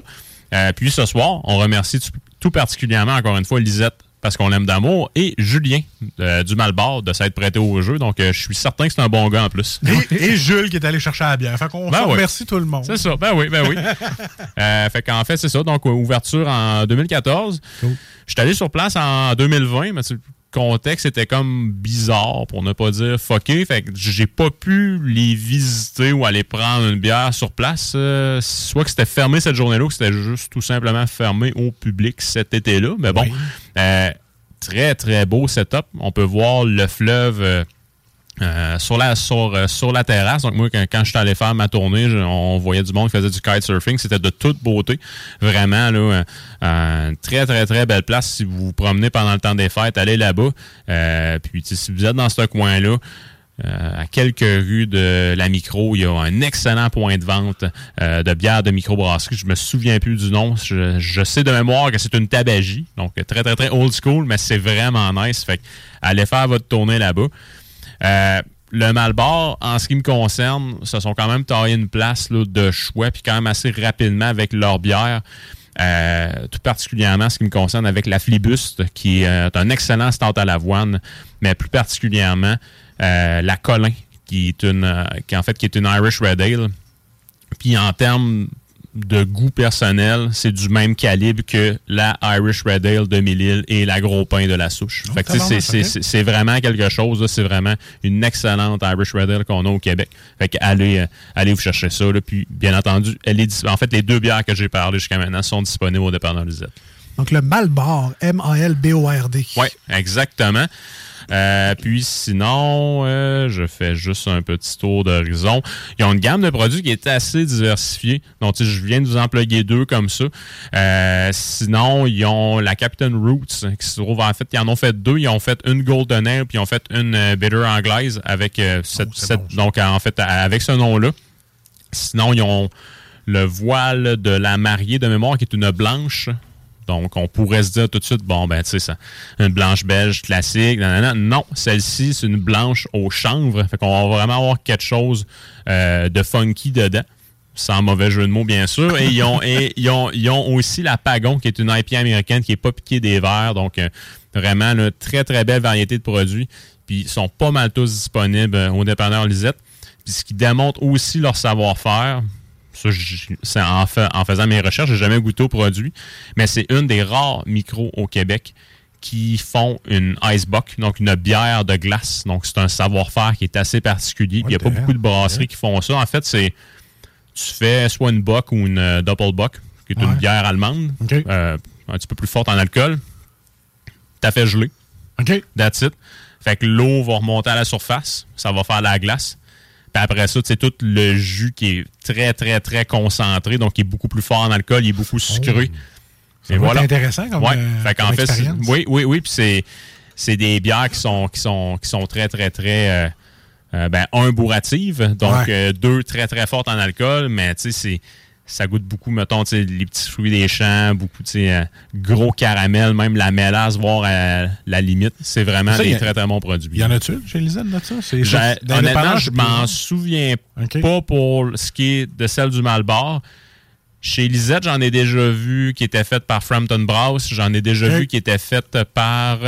Euh, puis ce soir, on remercie tout particulièrement, encore une fois, Lisette parce qu'on l'aime d'amour, et Julien euh, du Malbar de s'être prêté au jeu. Donc, euh, je suis certain que c'est un bon gars en plus. Et, et Jules qui est allé chercher la bière. Fait qu'on Ben oui. remercie tout le monde. C'est ça, ben oui, ben oui. (laughs) Euh, fait qu'en fait, c'est ça. Donc, ouverture en 2014. Je suis allé sur place en 2020, mais tu sais, le contexte était comme bizarre, pour ne pas dire fucké. Fait que j'ai pas pu les visiter ou aller prendre une bière sur place. Euh, soit que c'était fermé cette journée-là, ou que c'était juste tout simplement fermé au public cet été-là. Mais bon, euh, très, très beau setup. On peut voir le fleuve... euh, euh, sur, la, terrasse. Donc, moi, quand, je suis allé faire ma tournée, on voyait du monde qui faisait du kitesurfing. C'était de toute beauté. Vraiment, là, euh, très, très, très belle place. Si vous vous promenez pendant le temps des fêtes, allez là-bas. Euh, puis, si vous êtes dans ce coin-là, à quelques rues de la micro, il y a un excellent point de vente de bière de microbrasserie. Je me souviens plus du nom. Je, je sais de mémoire que c'est une tabagie. Donc, très, très, très old school, mais c'est vraiment nice. Fait que, allez faire votre tournée là-bas. Euh, le Malbar, en ce qui me concerne, se sont quand même taillé une place de choix, puis quand même assez rapidement avec leur bière. Euh, tout particulièrement ce qui me concerne avec la Flibuste, qui est un excellent stout à l'avoine, mais plus particulièrement euh, la Colin, qui est une qui en fait qui est une Irish Red Ale. Puis en termes de goût personnel, c'est du même calibre que la Irish Red Ale de Mille et la Gros Pain de la Souche. Fait que, tu sais, c'est- vraiment quelque chose. là. C'est vraiment une excellente Irish Red Ale qu'on a au Québec. Fait que allez, euh, allez vous chercher ça. là. Puis, bien entendu, elle est en fait, les deux bières que j'ai parlé jusqu'à maintenant sont disponibles au dépendant Lisette. Donc, le Malbar, M-A-L-B-O-R-D. Oui, exactement. Euh, puis sinon, euh, je fais juste un petit tour d'horizon. Ils ont une gamme de produits qui est assez diversifiée. Donc, je viens de vous en plugger deux comme ça. Euh, sinon, ils ont la Captain Roots qui se trouve en fait, ils en ont fait deux. Ils ont fait une Golden Ale puis ils ont fait une Bitter anglaise avec cette, cette- donc en fait avec ce nom-là. Sinon, ils ont le voile de la mariée de mémoire qui est une blanche. Donc, on pourrait se dire tout de suite, bon, ben, tu sais, ça, une blanche belge classique. nanana. Non, celle-ci, c'est une blanche au chanvre. Fait qu'on va vraiment avoir quelque chose euh, de funky dedans. Sans mauvais jeu de mots, bien sûr. Et ils ont, ils ont, ils ont aussi la Pagon, qui est une IPA américaine qui n'est pas piquée des verres. Donc, euh, vraiment, une très, très belle variété de produits. Puis, ils sont pas mal tous disponibles euh, au dépanneur Lisette. Puis, ce qui démontre aussi leur savoir-faire, ça, en, fa- en faisant mes recherches, j'ai jamais goûté au produit, mais c'est une des rares micros au Québec qui font une Icebox, donc une bière de glace. Donc, c'est un savoir-faire qui est assez particulier. Il n'y a pas beaucoup de brasseries qui font ça. En fait, c'est tu fais soit une Bock ou une euh, Doppelbock, qui est une bière allemande, euh, un petit peu plus forte en alcool. T'as fait geler. OK. That's it. Fait que l'eau va remonter à la surface, ça va faire la glace. Puis après ça, c'est tout le jus qui est très, très, très concentré, donc qui est beaucoup plus fort en alcool, il est beaucoup sucré. Ça doit être intéressant comme, Ouais. euh, fait fait, c'est- oui, oui, oui. Puis c'est, c'est des bières qui sont, qui sont, qui sont très, très, très. euh, euh, ben, un, bourrative, donc Ouais. deux, très, très fortes en alcool, mais tu sais, c'est. Ça goûte beaucoup, mettons, les petits fruits des champs, beaucoup, tu sais, euh, gros caramel, même la mélasse, voire à la limite. C'est vraiment Ça, des a- très, très bons produits. Y en a-tu chez Lisette de ça? C'est honnêtement, je m'en souviens pas pour ce qui est de celle du Malbar. Chez Lisette, j'en ai déjà vu qui était faite par Frampton Browse. J'en ai déjà vu qui était faite par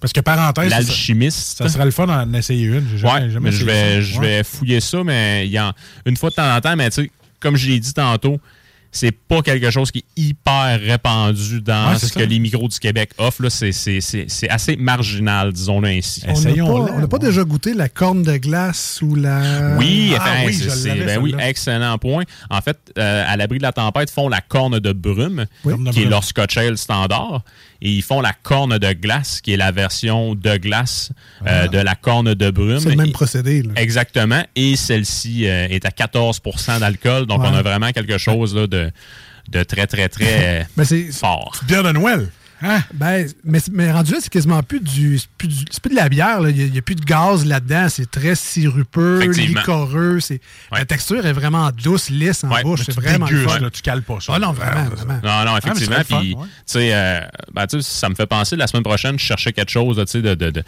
Parce que parenthèse, ça- l'alchimiste. Ça serait le fun d'en essayer une. Jamais- Ouais, jamais mais je vais, ça. je vais fouiller ça, mais il y en, une fois de temps en temps, mais tu sais, comme je l'ai dit tantôt, c'est pas quelque chose qui est hyper répandu dans Ouais, ce que les micros du Québec offrent. là. C'est- C'est c'est- c'est assez marginal, disons-le ainsi. On n'a pas, on pas déjà goûté la corne de glace ou la. Oui, Ah oui, je ben oui, excellent point. En fait, euh, à l'abri de la tempête, ils font la corne de brume, qui est leur Scotch Ale standard, et ils font la corne de glace, qui est la version de glace euh, de la corne de brume. C'est le même procédé. là. Exactement. Et celle-ci euh, est à 14% d'alcool, donc Ouais. on a vraiment quelque chose là, de, de très, très, très (laughs) Mais fort. bière de Noël. Hein? Ben, mais, mais rendu là, c'est quasiment plus du. C'est plus, du- c'est plus de la bière. là. Il n'y a, plus de gaz là-dedans. C'est très sirupeux, licoreux. C'est, La texture est vraiment douce, lisse en Ouais. bouche. C'est vraiment dégustes, là, tu cales pas ça. Ah non, vraiment, vraiment. Non, non, Ah, effectivement. Puis, tu sais, euh, ben, tu sais, ça me fait penser, la semaine prochaine, je cherchais quelque chose là, tu sais, de, de, de-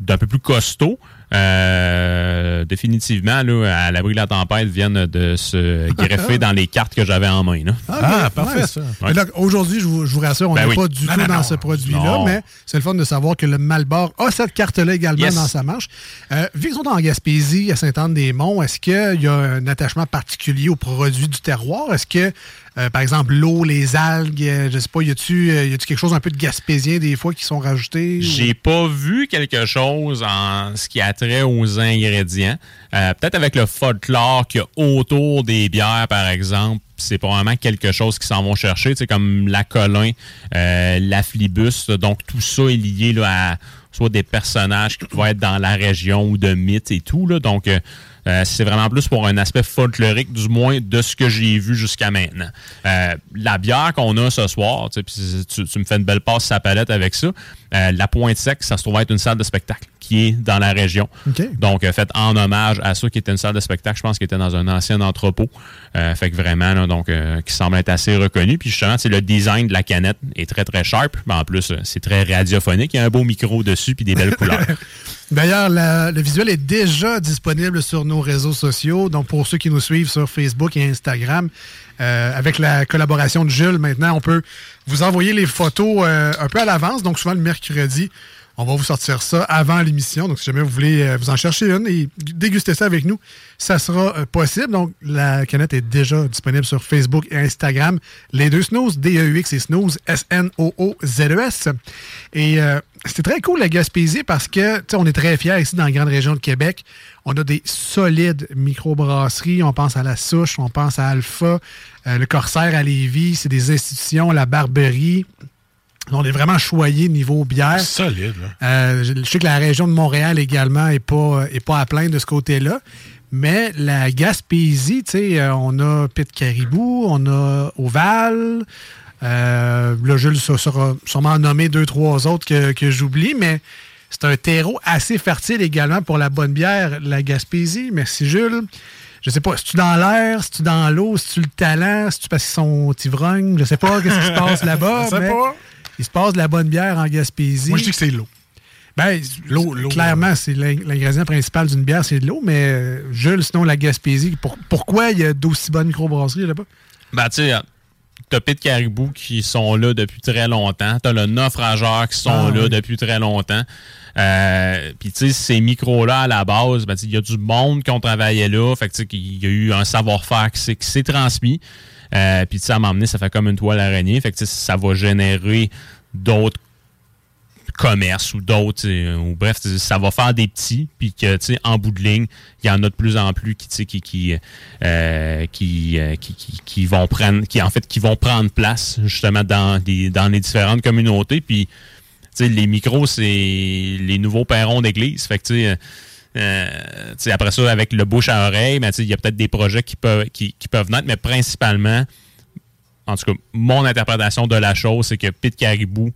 d'un peu plus costaud. Euh, définitivement, là, à l'abri de la tempête, viennent de se greffer (laughs) dans les cartes que j'avais en main. Là. Ah, ok, parfait, ça. Aujourd'hui, je vous, je vous rassure, on Ben n'est oui. pas du Non, tout non, dans non. ce produit-là, mais c'est le fun de savoir que le Malbord a cette carte-là également Yes. dans sa marche. Euh, vu qu'ils sont en Gaspésie, à Sainte-Anne-des-Monts, est-ce qu'il y a un attachement particulier aux produits du terroir? Est-ce que, euh, par exemple, l'eau, les algues, euh, je sais pas, y a-tu euh, y a-tu quelque chose un peu de gaspésien des fois qui sont rajoutés? ou- J'ai pas vu quelque chose en ce qui a trait aux ingrédients. Euh, Peut-être avec le folklore qu'il y a autour des bières, par exemple, c'est probablement quelque chose qu'ils s'en vont chercher, tu sais, comme la colin, euh, la flibus. Donc, tout ça est lié là, à soit des personnages qui pouvaient être dans la région ou de mythes et tout. Là. Donc, euh, c'est vraiment plus pour un aspect folklorique, du moins de ce que j'ai vu jusqu'à maintenant. Euh, la bière qu'on a ce soir, tu, sais, puis tu, tu me fais une belle passe sa palette avec ça. Euh, la Pointe Sec, ça se trouve être une salle de spectacle qui est dans la région. Donc, euh, fait en hommage à ça qui était une salle de spectacle, je pense qu'il était dans un ancien entrepôt. Euh, fait que vraiment, là, donc, euh, qui semble être assez reconnu. Puis justement, c'est le design de la canette est très, très sharp. Mais en plus, euh, c'est très radiophonique. Il y a un beau micro dessus puis des belles (laughs) couleurs. D'ailleurs, le visuel est déjà disponible sur nos réseaux sociaux. Donc, pour ceux qui nous suivent sur Facebook et Instagram, euh, avec la collaboration de Jules, maintenant, on peut vous envoyer les photos un peu à l'avance. Donc, souvent le mercredi, on va vous sortir ça avant l'émission. Donc, si jamais vous voulez euh, vous en chercher une et déguster ça avec nous, ça sera euh, possible. Donc, la canette est déjà disponible sur Facebook et Instagram. Les deux snooze, D-E-U-X et snooze, S-N-O-O-Z-E-S. E Et euh, c'était très cool la Gaspésie parce que, tu sais, on est très fiers ici dans la grande région de Québec. On a des solides microbrasseries. On pense à la Souche, on pense à Alpha, le Corsaire à Lévis. C'est des institutions, la Barberie. On est vraiment choyé niveau bière. Solide, là. Euh, je je sais que la région de Montréal également n'est pas, est pas à plaindre de ce côté-là. Mais la Gaspésie, tu sais, euh, on a Pit Caribou, on a Oval. Euh, là, Jules saura sûrement nommer deux, trois autres que, que j'oublie, mais c'est un terreau assez fertile également pour la bonne bière, la Gaspésie. Merci, Jules. Je sais pas, c'est-tu dans l'air, c'est-tu dans l'eau, c'est-tu le talent, c'est-tu parce qu'ils sont ivrognes, je sais pas qu'est-ce qui se passe (laughs) là-bas. Je sais mais pas. Il se passe de la bonne bière en Gaspésie. Moi, je dis que c'est l'eau. Ben, L'eau, l'eau. clairement, c'est l'ing- l'ingrédient principal d'une bière, c'est de l'eau, mais euh, Jules, sinon la Gaspésie, pour- pourquoi il y a d'aussi bonnes microbrasseries là-bas? Ben, tu sais, t'as Pit Caribou qui sont là depuis très longtemps. T'as le naufrageur qui sont Ah, là oui. depuis très longtemps. Euh, Puis, tu sais, ces micros-là, à la base, ben, tu sais, il y a du monde qui ont travaillé là. Fait que, tu sais, qu'il y a eu un savoir-faire qui s'est- qui s'est transmis. Euh, Puis, tu sais, à m'emmener, ça fait comme une toile araignée. Fait que, ça va générer d'autres commerces ou d'autres, ou bref, ça va faire des petits, puis que, tu sais, en bout de ligne, il y en a de plus en plus qui, qui, qui, euh, qui, euh, qui, qui- qui vont prendre, qui, en fait, qui vont prendre place, justement, dans les, dans les différentes communautés, puis, tu sais, les micros, c'est les nouveaux perrons d'église, fait que, tu sais, euh, après ça, avec le bouche à oreille, ben, il y a peut-être des projets qui peuvent, qui, qui peuvent naître, mais principalement, en tout cas, mon interprétation de la chose, c'est que Pete Caribou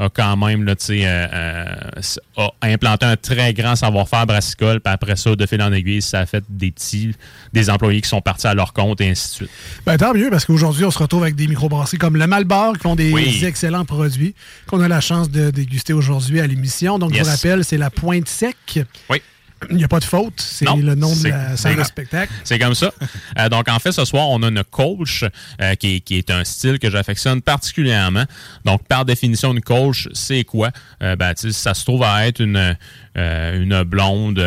a quand même là, euh, euh, a implanté un très grand savoir-faire brassicole, puis après ça, de fil en aiguille, ça a fait des petits, des employés qui sont partis à leur compte et ainsi de suite. Ben, tant mieux, parce qu'aujourd'hui, on se retrouve avec des microbrasseries comme le Malbar, qui font des Oui. excellents produits, qu'on a la chance de déguster aujourd'hui à l'émission. Donc, je vous rappelle, c'est la Pointe Sec. Oui. Il n'y a pas de faute, c'est le nom de la salle de spectacle. C'est comme ça. Euh, donc, en fait, ce soir, on a une coach euh, qui, est, qui est un style que j'affectionne particulièrement. Donc, par définition, une coach, c'est quoi? Euh, ben, ça se trouve à être une, euh, une blonde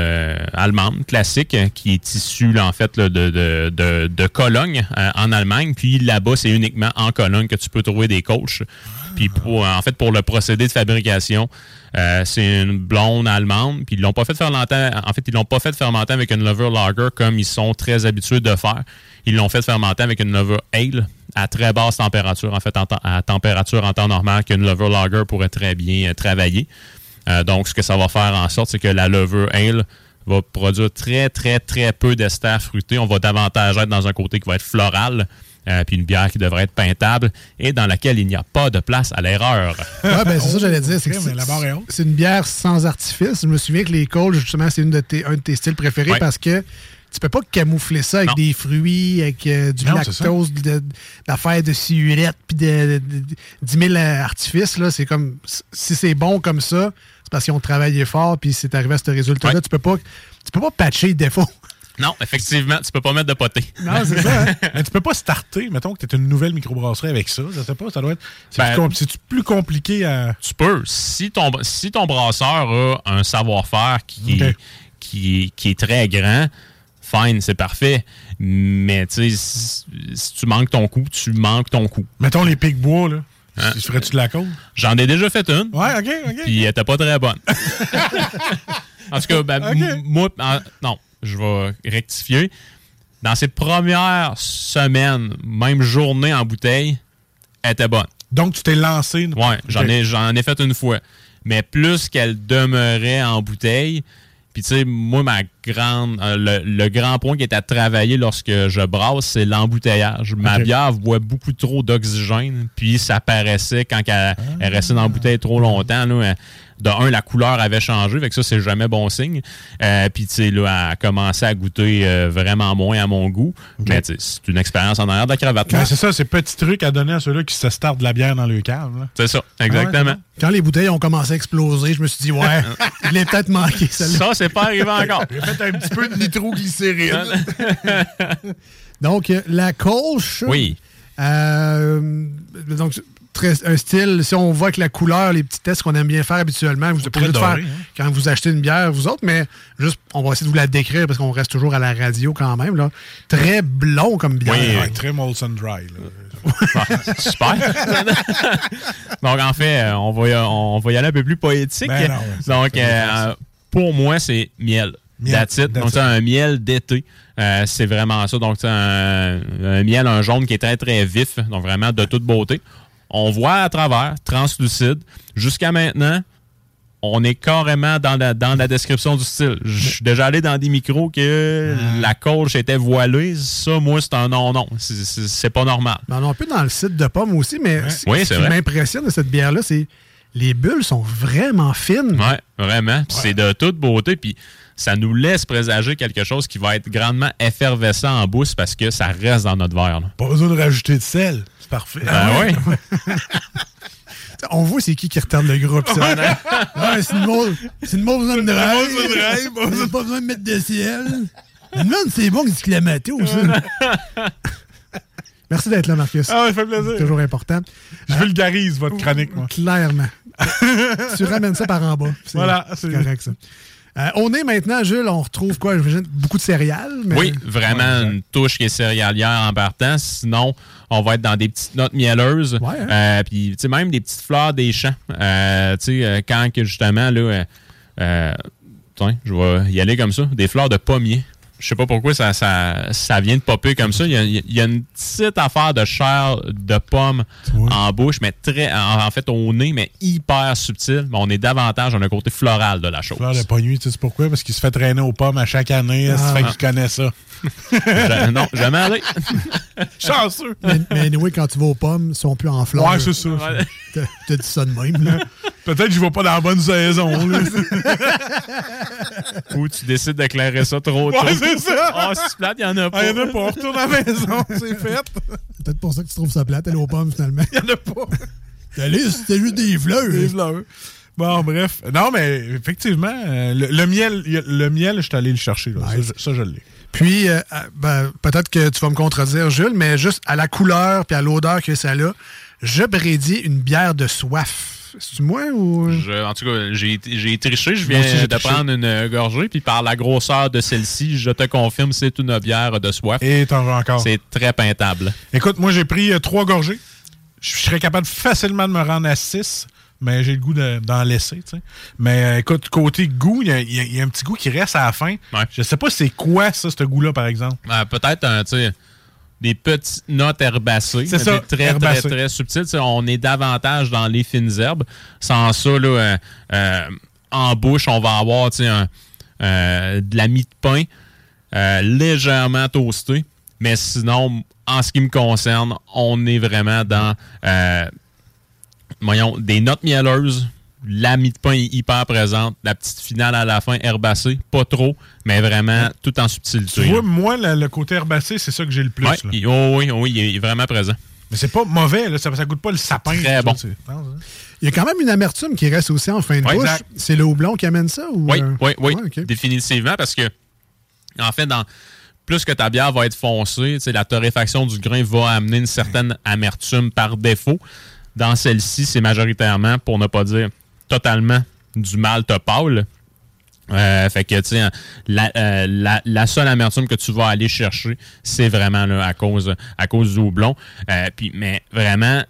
allemande classique euh, qui est issue, là, en fait, là, de, de, de, de Cologne, en Allemagne. Puis là-bas, c'est uniquement en Cologne que tu peux trouver des coachs. Puis, pour, en fait, pour le procédé de fabrication, euh, c'est une blonde allemande, puis ils l'ont pas fait fermenter. En fait, ils l'ont pas fait fermenter avec une lover lager comme ils sont très habitués de faire. Ils l'ont fait fermenter avec une lover ale à très basse température, en fait, à température en temps normal qu'une lover lager pourrait très bien euh, travailler. Euh, donc, ce que ça va faire en sorte, c'est que la lover ale va produire très, très, très peu d'ester fruité. On va davantage être dans un côté qui va être floral. Euh, puis une bière qui devrait être peintable et dans laquelle il n'y a pas de place à l'erreur. Ouais, (laughs) ben, c'est ça que j'allais dire. C'est une bière sans artifice. Je me souviens que les Coles, justement, c'est une de tes, un de tes styles préférés Ouais. parce que tu peux pas camoufler ça avec Non. des fruits, avec euh, du Non, lactose, de- d'affaires de ciurette, puis de, de, de- 10 000 artifices. là. C'est comme, si c'est bon comme ça, c'est parce qu'ils ont travaillé fort, puis c'est arrivé à ce résultat-là. Ouais. Tu peux pas tu peux pas patcher le défaut. Non, effectivement, tu peux pas mettre de poté. Non, c'est ça. hein? (laughs) Mais tu peux pas starter, mettons que tu es une nouvelle microbrasserie avec ça. Je sais pas, ça doit être. C'est Ben- plus, compliqué à. Tu peux. Si ton, si ton brasseur a un savoir-faire qui, qui, qui est très grand, fine, c'est parfait. Mais tu sais, si, si tu manques ton coup, tu manques ton coup. Mettons les pics bois, là. Hein? Ferais-tu de la côte? J'en ai déjà fait une. Ouais, ok, ok. Puis elle était pas très bonne. (laughs) en tout cas, ben, moi, en- non, je vais rectifier. Dans ses premières semaines, même journée en bouteille, elle était bonne. Donc, tu t'es lancé. Ouais, j'en ai, j'en ai fait une fois. Mais plus qu'elle demeurait en bouteille, puis tu sais, moi, ma grande, euh, le, le grand point qui est à travailler lorsque je brasse, c'est l'embouteillage. Ma bière boit beaucoup trop d'oxygène, puis ça paraissait quand elle, elle restait dans la bouteille trop longtemps. Là, elle- de un, la couleur avait changé, fait que ça, c'est jamais bon signe. Euh, puis, tu sais, là, elle a commencé à goûter euh, vraiment moins à mon goût. Mais, c'est une expérience en arrière de la cravate. Ben, c'est ça, c'est petit truc à donner à ceux-là qui se startent de la bière dans le cave. C'est ça, exactement. Quand les bouteilles ont commencé à exploser, je me suis dit, ouais, (laughs) il est peut-être manqué, celle-là. Ça, c'est pas arrivé encore. J'ai fait un petit peu de nitroglycérine. (laughs) Donc, euh, la colche. Oui. Euh, donc, très- un style, si on voit que la couleur, les petits tests qu'on aime bien faire habituellement, vous obligé de faire hein. quand vous achetez une bière, vous autres, mais juste, on va essayer de vous la décrire parce qu'on reste toujours à la radio quand même. Là. Très blond comme bière. Oui, Ouais, très Molson Dry. là. Super. (laughs) Donc, en fait, euh, on va, y, on va y aller un peu plus poétique. Ben non, ouais, ça- Donc, euh, pour moi, c'est miel. Miel, That's it. that's Donc, c'est un miel d'été. Euh, c'est vraiment ça. Donc, c'est un, un miel, un jaune qui est très, très vif. Donc, vraiment de toute beauté. On voit à travers, translucide. Jusqu'à maintenant, on est carrément dans la, dans la description du style. Je suis déjà allé dans des micros que la colche était voilée. Ça, moi, c'est un non-non. C'est- pas normal. Ben, on est un peu dans le site de pomme aussi, mais ce Oui, qui m'impressionne de cette bière-là, c'est les bulles sont vraiment fines. Ouais, vraiment. C'est de toute beauté. Puis ça nous laisse présager quelque chose qui va être grandement effervescent en bouche parce que ça reste dans notre verre. là. Pas besoin de rajouter de sel. C'est parfait. Ben oui. (laughs) On voit c'est qui qui retarde le groupe. Ça. ouais, c'est une mauvaise c'est une mauvaise zone de rêve. de rêve, On n'a pas besoin de mettre de ciel. Je me c'est bon que du clamato, ça. (laughs) Merci d'être là, Marcus. Ah, ça fait plaisir. Toujours important. Je vulgarise votre chronique, moi. Clairement. (laughs) tu ramènes ça par en bas. Voilà, c'est c'est- correct, ça. Euh, on est maintenant, Jules, on retrouve quoi? J'imagine beaucoup de céréales. Mais... Oui, vraiment une touche qui est céréalière en partant. Sinon, on va être dans des petites notes mielleuses. hein? Euh, Puis, tu sais, même des petites fleurs des champs. Euh, tu sais, euh, quand que justement, là, euh, euh, tiens, je vais y aller comme ça. Des fleurs de pommier. Je sais pas pourquoi ça, ça, ça vient de popper comme ça. Il y, a, il y a une petite affaire de chair de pomme en bouche, mais très, en, en fait, au nez, mais hyper subtil. Mais on est davantage dans le côté floral de la chose. Fleur de pognu, tu sais pourquoi? Parce qu'il se fait traîner aux pommes à chaque année. Ça Ah. fait qu'il connaît ça. Non, jamais allé. (laughs) Chanceux. Mais, mais anyway, quand tu vas aux pommes, ils sont plus en fleurs. Ouais, c'est ça. T'as t'as dit ça de même. là. (laughs) Peut-être que je vais pas dans la bonne saison. (laughs) Ou tu décides d'éclairer ça trop tôt. Ouais, c'est ça. Ah, c'est plate, il y en a pas. Ah, il y en a pas. On retourne à la maison. (laughs) C'est fait. C'est peut-être pour ça que tu trouves ça plate, aller aux pommes, finalement. Il y en a pas. Allez, c'était juste des fleurs. Des fleurs. Bon, bref. Non, mais effectivement, euh, le, le miel, le miel, je suis allé le chercher. là. Ça, je- Ça, je l'ai. Puis, euh, euh, ben, peut-être que tu vas me contredire, Jules, mais juste à la couleur puis à l'odeur que ça a, je prédis une bière de soif. C'est-tu moi ou... Je- en tout cas, j'ai triché. Je viens aussi, de triché. prendre une euh, gorgée, puis par la grosseur de celle-ci, je te confirme, c'est une bière de soif. Et t'en veux encore. C'est très peintable. Écoute, moi, j'ai pris euh, trois gorgées. Je serais capable facilement de me rendre à six, mais j'ai le goût de- d'en laisser, tu sais. Mais euh, écoute, côté goût, il y, a- y y un petit goût qui reste à la fin. Je sais pas c'est quoi, ça, ce goût-là, par exemple. Euh, Peut-être un, tu sais, des petites notes herbacées. C'est ça, Très, herbacées. très, très subtiles. On est davantage dans les fines herbes. Sans ça, là, euh, euh, en bouche, on va avoir un, euh, de la mie de pain légèrement toastée. Mais sinon, en ce qui me concerne, on est vraiment dans voyons, des notes mielleuses. La mie de pain est hyper présente. La petite finale à la fin, herbacée. Pas trop, mais vraiment tout en subtilité. Tu vois, moi, le, le côté herbacé, c'est ça que j'ai le plus. Ouais, là. il- oh oui, oui, il est vraiment présent. Mais c'est pas mauvais, là, ça, ça goûte pas le sapin. Très bon. ça. Il y a quand même une amertume qui reste aussi en fin de Ouais, bouche. C'est le houblon qui amène ça? Ou, Oui, euh, oui, oui, ok. définitivement, parce que, en fait, dans plus que ta bière va être foncée, la torréfaction du grain va amener une certaine amertume par défaut. Dans celle-ci, c'est majoritairement, pour ne pas dire totalement, du malt pâle. Euh, fait que, tu sais, la, euh, la, la seule amertume que tu vas aller chercher, c'est vraiment là, à, cause, à cause du houblon. Euh, puis, mais vraiment,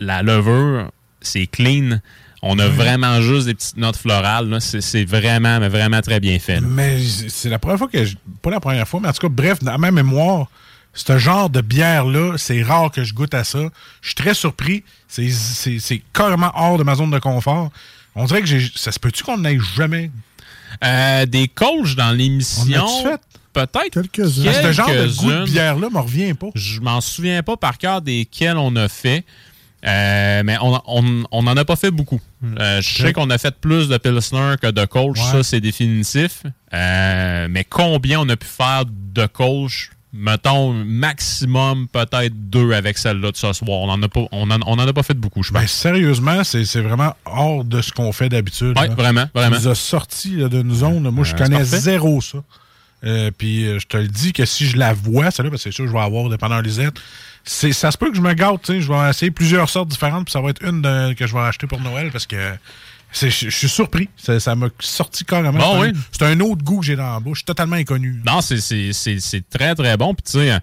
la levure, c'est clean. On a vraiment juste des petites notes florales. C'est vraiment, mais vraiment très bien fait. là. Mais c'est la première fois que je. Pas la première fois, mais en tout cas, bref, dans ma mémoire, ce genre de bière-là, c'est rare que je goûte à ça. Je suis très surpris. C'est carrément hors de ma zone de confort. On dirait que j'ai. Ça se peut-tu qu'on n'aille jamais? Euh, des coachs dans l'émission. On a-tu fait? Peut-être. Quelques-uns. Parce que Ce genre de goût de Quelques-unes. bière-là me revient pas. Je m'en souviens pas par cœur desquels on a fait. Euh, mais on, on, on en a pas fait beaucoup. Euh, je sais qu'on a fait plus de Pilsner que de Colch, Ouais. ça c'est définitif. Euh, mais combien on a pu faire de Colch? Mettons, maximum peut-être deux avec celle-là de ce soir. On en a pas, on en, on en a pas fait beaucoup, je pense. Ben, sérieusement, c'est vraiment hors de ce qu'on fait d'habitude. Là. vraiment, vraiment. Ça nous a sorti d'une zone. Moi, je connais zéro ça. Euh, puis euh, je te le dis que si je la vois, celle-là, parce que c'est sûr que je vais avoir dépendant Lisette, c'est ça se peut que je me gâte. tu sais, Je vais essayer plusieurs sortes différentes, puis ça va être une de- que je vais acheter pour Noël parce que je je suis surpris. Ça m'a sorti carrément. Bon, C'est un- oui. C'est un autre goût que j'ai dans la bouche. totalement inconnu. Non, c'est- très, très bon. Puis, tu sais,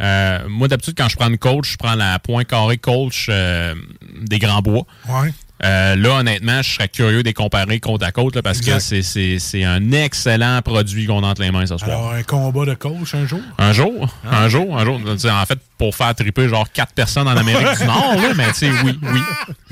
euh, moi, d'habitude, quand je prends une coach, je prends la point carré coach euh, des Grands Bois. Ouais. Euh, là, honnêtement, je serais curieux de les comparer côte à côte là, parce Exact. que c'est- un excellent produit qu'on a entre les mains ce soir. Alors, un combat de coach un jour? Un jour, Ah. un jour, un jour. En fait, pour faire triper genre quatre personnes en Amérique du Nord, là, mais tu sais, oui, oui.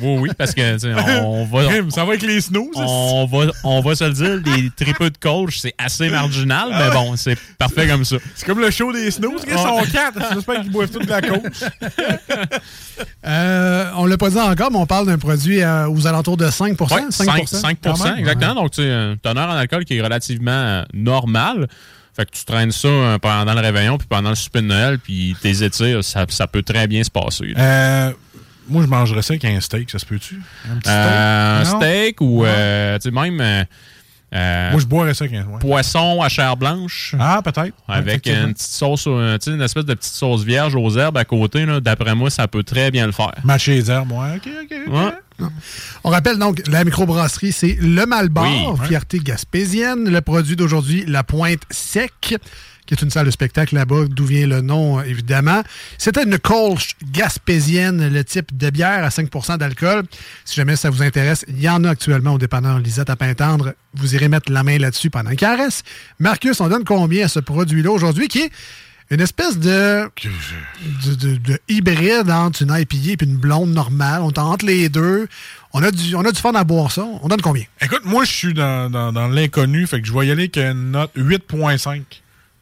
Oui, oui, parce que tu sais, on va. Ça va avec les snooze. On va, on va se le dire, les tripeux de coach, c'est assez marginal, mais bon, c'est parfait comme ça. C'est comme le show des snooze. Ils sont quatre. J'espère qu'ils boivent toute la coach. (laughs) Euh, on l'a pas dit encore, mais on parle d'un produit euh, aux alentours de 5 Ouais, 5, 5 5%, quand même. exactement. Donc, tu sais, un teneur en alcool qui est relativement euh, normal. Fait que tu traînes ça euh, pendant le réveillon, puis pendant le souper de Noël, puis tes étires, ça, ça peut très bien se passer. Euh, moi, je mangerais ça avec un steak, ça se peut-tu? Un petit Euh, steak? Steak ou euh, tu sais, même euh, Moi, je boirais ça ouais. poisson à chair blanche. Ah, peut-être. Avec une petite sauce, sais, une espèce de petite sauce vierge aux herbes à côté. D'après moi, ça peut très bien le faire. Matcher les herbes, ouais. OK, OK. ok. Ouais. On rappelle donc, la microbrasserie, c'est le Malbar, Oui. fierté gaspésienne. Le produit d'aujourd'hui, la Pointe Sec, qui est une salle de spectacle là-bas, d'où vient le nom, euh, évidemment. C'était une Kolsch gaspésienne, le type de bière à 5% d'alcool. Si jamais ça vous intéresse, il y en a actuellement au dépanneur Lisette à Pintendre. Vous irez mettre la main là-dessus pendant qu'il reste. Marcus, on donne combien à ce produit-là aujourd'hui, qui est une espèce de, de, de- de hybride entre une IPA et une blonde normale. On est les deux. On a, du, on a fun à boire ça. On donne combien? Écoute, moi, je suis dans, dans, dans l'inconnu, fait que je vais y aller avec une note 8.5.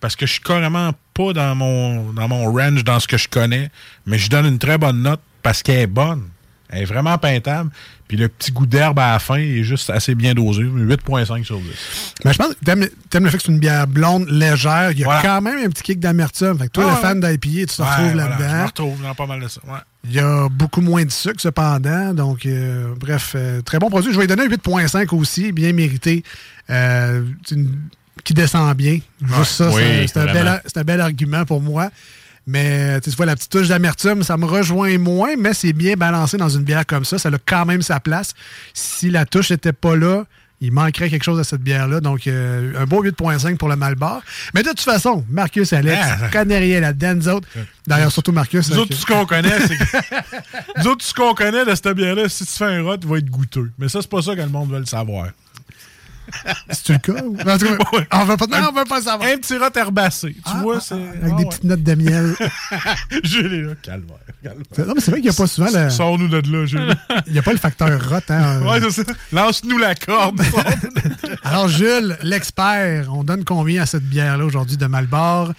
Parce que je suis carrément pas dans mon, dans mon range, dans ce que je connais. Mais je donne une très bonne note parce qu'elle est bonne. Elle est vraiment peintable. Puis le petit goût d'herbe à la fin est juste assez bien dosé. 8.5 sur 10. Mais je pense que t'aimes, t'aimes le fait que c'est une bière blonde, légère. Il y a Voilà. quand même un petit kick d'amertume. Fait que toi, Ah le fan d'IPA, tu te Ouais, retrouves voilà, là-dedans. Je me retrouve dans pas mal de ça. Ouais. Il y a beaucoup moins de sucre, cependant. Donc, euh, bref, euh, très bon produit. Je vais lui donner un 8.5 aussi, bien mérité. Euh, une- qui descend bien. Juste Ouais. ça, Oui, c'est- c'est un, vraiment. bel, c'est un bel argument pour moi. Mais tu vois, la petite touche d'amertume, ça me rejoint moins, mais c'est bien balancé dans une bière comme ça. Ça a quand même sa place. Si la touche n'était pas là, il manquerait quelque chose à cette bière-là. Donc, euh, un beau 8.5 pour le Malbar. Mais de toute façon, Marcus, Alex, Ah, connaît rien là-dedans. Nous autres, d'ailleurs, surtout Marcus. Nous autres, tout ce qu'on connaît, c'est que. (laughs) Nous autres, tout ce qu'on connaît de cette bière-là, si tu fais un rot, il va être goûteux. Mais ça, c'est pas ça que le monde veut le savoir. C'est-tu le cas? ou- En tout cas, (laughs) on veut pas, non, on veut pas savoir. Un petit rot herbacé. Tu Ah, vois, ah, c'est. Avec Ah, des ouais. petites notes de miel. (laughs) Julie, là, calvaire. calvaire. non, mais c'est vrai qu'il n'y a pas souvent le. Sors-nous de là, Julie. Il n'y a pas le facteur rot. Hein? ouais, c'est ça. Lance-nous la corde. (laughs) Alors, Jules, l'expert, on donne combien à cette bière-là aujourd'hui de Malbar?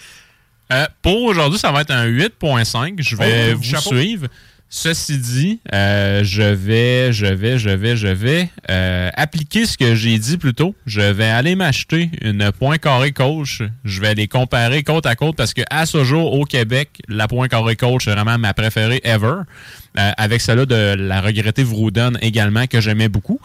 Euh, pour aujourd'hui, ça va être un 8.5. Je vais Oh, vous chapeau. suivre. Ceci dit, euh, je vais, je vais, je vais, je vais euh, appliquer ce que j'ai dit plus tôt. Je vais aller m'acheter une point carré coach. Je vais les comparer côte à côte parce que à ce jour au Québec, la point carré coach c'est vraiment ma préférée ever. Euh, avec celle-là de la regrettée Vrouden également que j'aimais beaucoup.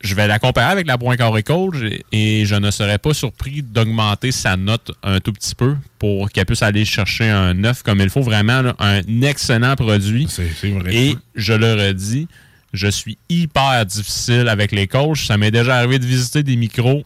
Je vais la comparer avec la Point Carré Coach et, je ne serais pas surpris d'augmenter sa note un tout petit peu pour qu'elle puisse aller chercher un 9 comme il faut. Vraiment, là, un excellent produit. C'est vrai. Et je le redis, je suis hyper difficile avec les coachs. Ça m'est déjà arrivé de visiter des micros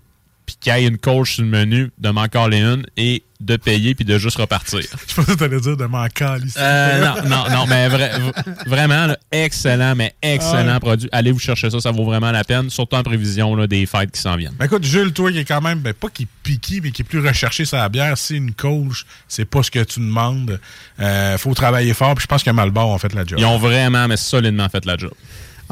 puis qu'il y ait une coach sur le menu, de m'en caler une et de payer puis de juste repartir. (laughs) Je pensais que t'allais dire de m'en caler ici. Euh, non, non, non, mais vra- vraiment, là, excellent, mais excellent produit. Allez vous chercher ça, ça vaut vraiment la peine, surtout en prévision là, des fêtes qui s'en viennent. Ben écoute, Jules, toi qui est quand même, ben, pas qui est piqué, mais qui est plus recherché sur la bière, c'est une coach, c'est pas ce que tu demandes. Euh, faut travailler fort, puis je pense que Malbar ont fait la job. Ils ont vraiment, mais solidement fait la job.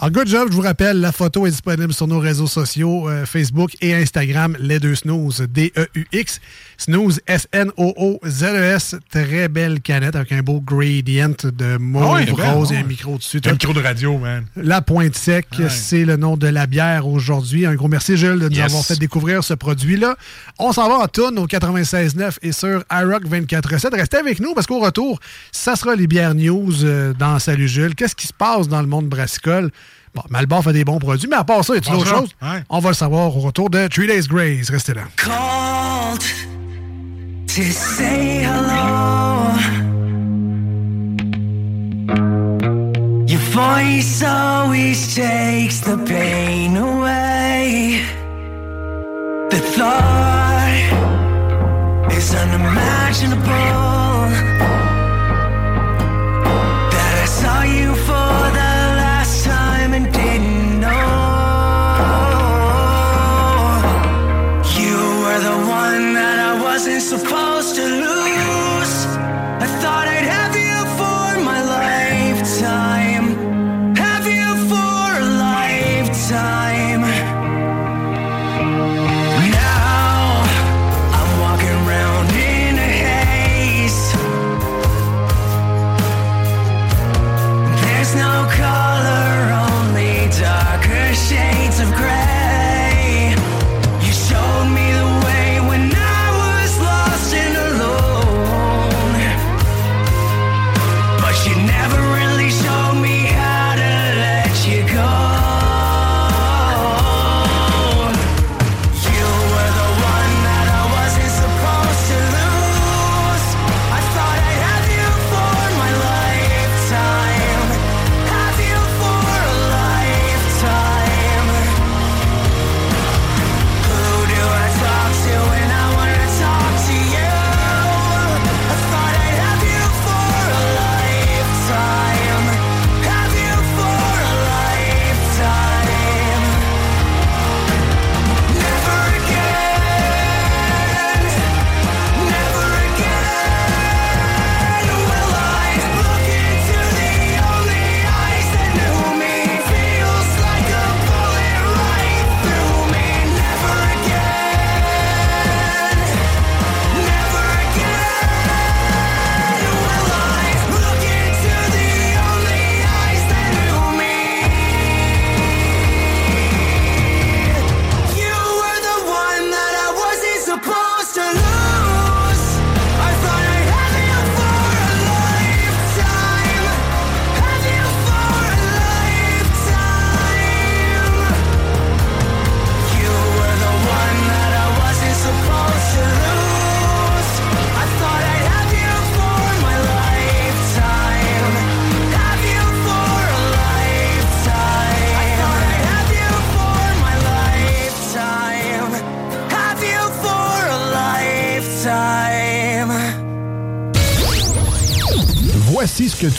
Alors, good job, je vous rappelle, la photo est disponible sur nos réseaux sociaux, euh, Facebook et Instagram, les deux snooze, D-E-U-X. Snooze, S-N-O-O-Z-E-S. E Très belle canette avec un beau gradient de mauve, Ah ouais, rose et un micro dessus. Un micro de radio, man. La Pointe Sec, Ouais. c'est le nom de la bière aujourd'hui. Un gros merci, Jules, de nous Yes. avoir fait découvrir ce produit-là. On s'en va en tonne au 96.9 et sur iRock 24.7. Restez avec nous parce qu'au retour, ça sera les bières news euh, dans Salut Jules. Qu'est-ce qui se passe dans le monde brassicole? Bon, Malbar fait des bons produits, mais à part ça, y a-t-il Bon, d'autres choses? ouais. On va le savoir au retour de Three Days Grace. Restez là. To say hello. Your voice always takes the pain away. The thought is unimaginable. Wasn't supposed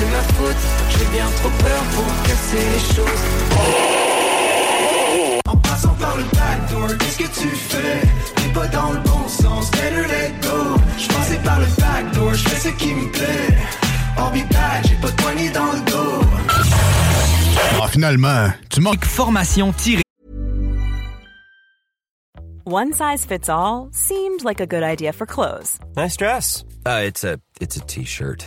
c'est ma faute. J'ai bien trop peur pour casser les choses. En passant par le backdoor, qu'est-ce que tu fais? T'es pas dans le bon sens, better let go. J'passais par le backdoor, j'fais ce qui me plaît. Back, j'ai pas de poignée dans le dos. Ah, finalement, tu manques. Formation tirée. One size fits all seemed like a good idea for clothes Nice dress. Uh, it's a it's a t-shirt.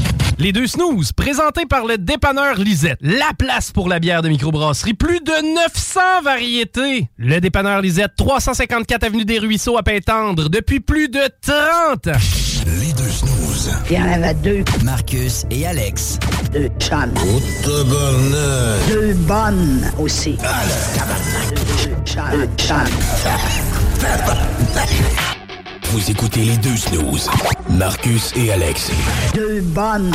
Les deux snooze, présentés par le dépanneur Lisette. La place pour la bière de microbrasserie. Plus de 900 variétés. Le dépanneur Lisette, 354 Avenue des Ruisseaux à Pintendre, depuis plus de 30 ans. Les deux snooze. Il y en avait deux. Marcus et Alex. Deux chums. Deux bonnes aussi. Deux chums. Deux chums. Vous écoutez les deux snooze. Marcus et Alex. Deux bonnes.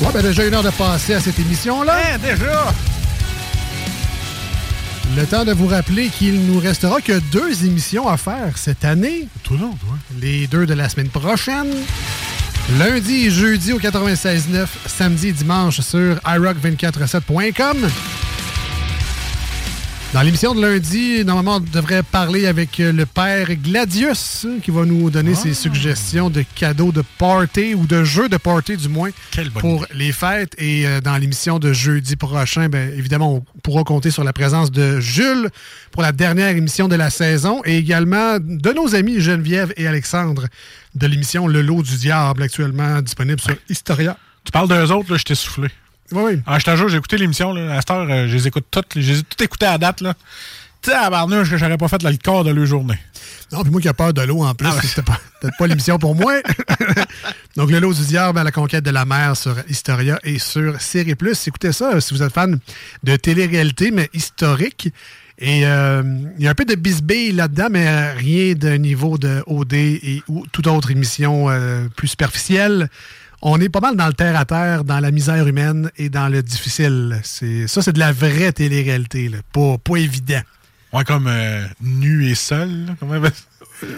Ouais, ben déjà une heure de passer à cette émission-là. Hein, déjà! Le temps de vous rappeler qu'il nous restera que deux émissions à faire cette année. Tout long, toi. Les deux de la semaine prochaine. Lundi et jeudi au 96.9, samedi et dimanche sur iRock247.com. Dans l'émission de lundi, normalement, on devrait parler avec euh, le père Gladius, hein, qui va nous donner ses suggestions de cadeaux de party ou de jeux de party, du moins, pour les fêtes. Et euh, dans l'émission de jeudi prochain, ben, évidemment, on pourra compter sur la présence de Jules pour la dernière émission de la saison et également de nos amis Geneviève et Alexandre de l'émission Le Lot du Diable, actuellement disponible sur Historia. Tu parles d'eux autres, là, je t'ai soufflé. Oui, oui. Ah, je te jure, j'ai écouté l'émission, là. À cette heure, euh, je les écoute toutes. Je les ai toutes écoutées à date, là. Tu sais, à Barnouche, que j'aurais pas fait le quart de leur journée. Non, puis moi qui ai peur de l'eau en plus, Ah c'était pas- peut-être pas l'émission pour moi. (laughs) Donc, le lot du diable à la conquête de la mer sur Historia et sur Série Plus. Écoutez ça euh, si vous êtes fan de télé-réalité, mais historique. Et euh, il y a un peu de bisbille là-dedans, mais rien d'un niveau de OD et ou toute autre émission euh, plus superficielle. On est pas mal dans le terre-à-terre, dans la misère humaine et dans le difficile. C'est Ça, c'est de la vraie télé-réalité, là. Pas, pas évident. Ouais, comme euh, nu et seul. là. Comment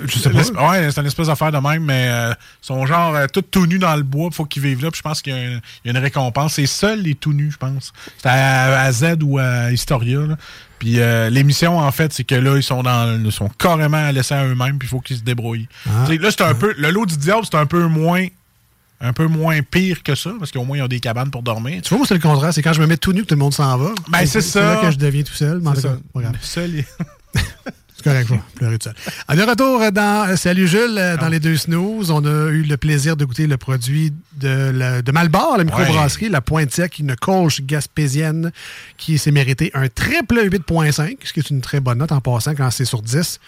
Je sais pas. Ouais, c'est une espèce d'affaire de même, mais euh, ils sont genre euh, tout tout nus dans le bois, faut qu'ils vivent là. Puis je pense qu'il y, a y une récompense. C'est seul et tout nu, je pense. C'est à, à Z ou à Historia. là. Puis euh, l'émission, en fait, c'est que là, ils sont dans ils sont carrément laissés à eux-mêmes, puis il faut qu'ils se débrouillent. Ah. Là, c'est un peu. Le lot du diable, c'est un peu moins. Un peu moins pire que ça, parce qu'au moins, ils ont des cabanes pour dormir. Tu vois, moi, c'est le contraire. C'est quand je me mets tout nu que tout le monde s'en va. Ben, c'est ça. là que je deviens tout seul. Mais en tout cas. (laughs) Seul et- (laughs) C'est correct, pas pleurer tout seul. À de retour dans euh, Salut Jules, euh, dans les deux snooze, on a eu le plaisir de goûter le produit de, la- de Malbar, la microbrasserie, la Pointe Sec, une colche gaspésienne qui s'est mérité un triple 8.5, ce qui est une très bonne note en passant quand c'est sur 10.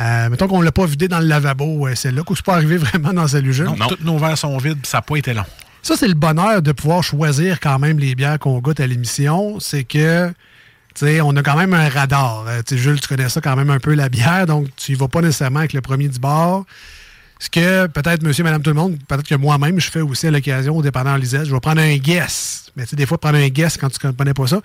Euh, mettons qu'on ne l'a pas vidé dans le lavabo, euh, c'est là que c'est pas arrivé (laughs) vraiment dans Salut Jules. Non, tous nos verres sont vides, puis ça n'a pas été long. Ça, c'est le bonheur de pouvoir choisir quand même les bières qu'on goûte à l'émission. C'est que Tu sais, on a quand même un radar. Euh, tu sais, Jules, tu connais ça quand même un peu, la bière, donc tu y vas pas nécessairement avec le premier du bord. Ce que peut-être monsieur, madame, tout le monde, peut-être que moi-même, je fais aussi à l'occasion au dépendant Lisette, je vais prendre un guess. Mais tu sais, des fois, prendre un guess quand tu ne connais pas ça,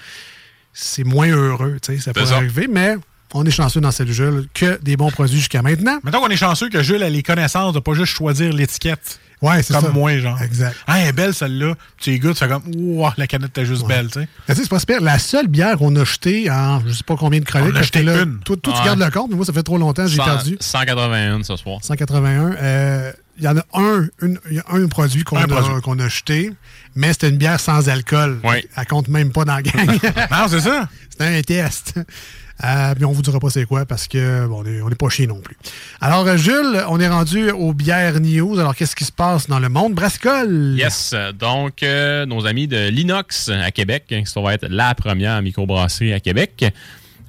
c'est moins heureux. Tu sais, ça peut ça. arriver, mais on est chanceux dans cette Jules que des bons produits jusqu'à maintenant. Mettons qu'on est chanceux que Jules a les connaissances de pas juste choisir l'étiquette. Ouais, c'est Comme ça. moi, genre. Exact. Ah, elle est belle celle-là. Tu y goûtes, tu fais comme, ouah, la canette était juste belle, tu sais. Mais tu sais, c'est pas super. La seule bière qu'on a jetée en je sais pas combien de chroniques. On a jeté là, une. Toi, toi, tu gardes le compte, mais moi, ça fait trop longtemps, j'ai Cent- perdu. 181 ce soir. 181. Euh, Il y en a un, une- il y a un produit qu'on a, a jeté, mais c'était une bière sans alcool. Elle compte même pas dans la gang. (laughs) non, c'est ça. C'était un test. Euh, puis on vous dira pas c'est quoi parce que bon, on est- on n'est pas chier non plus. Alors, euh, Jules, on est rendu aux bières news. Alors, qu'est-ce qui se passe dans le monde? Brascole! Yes. Donc, euh, nos amis de l'Inox à Québec, hein, ça va être la première microbrasserie à Québec,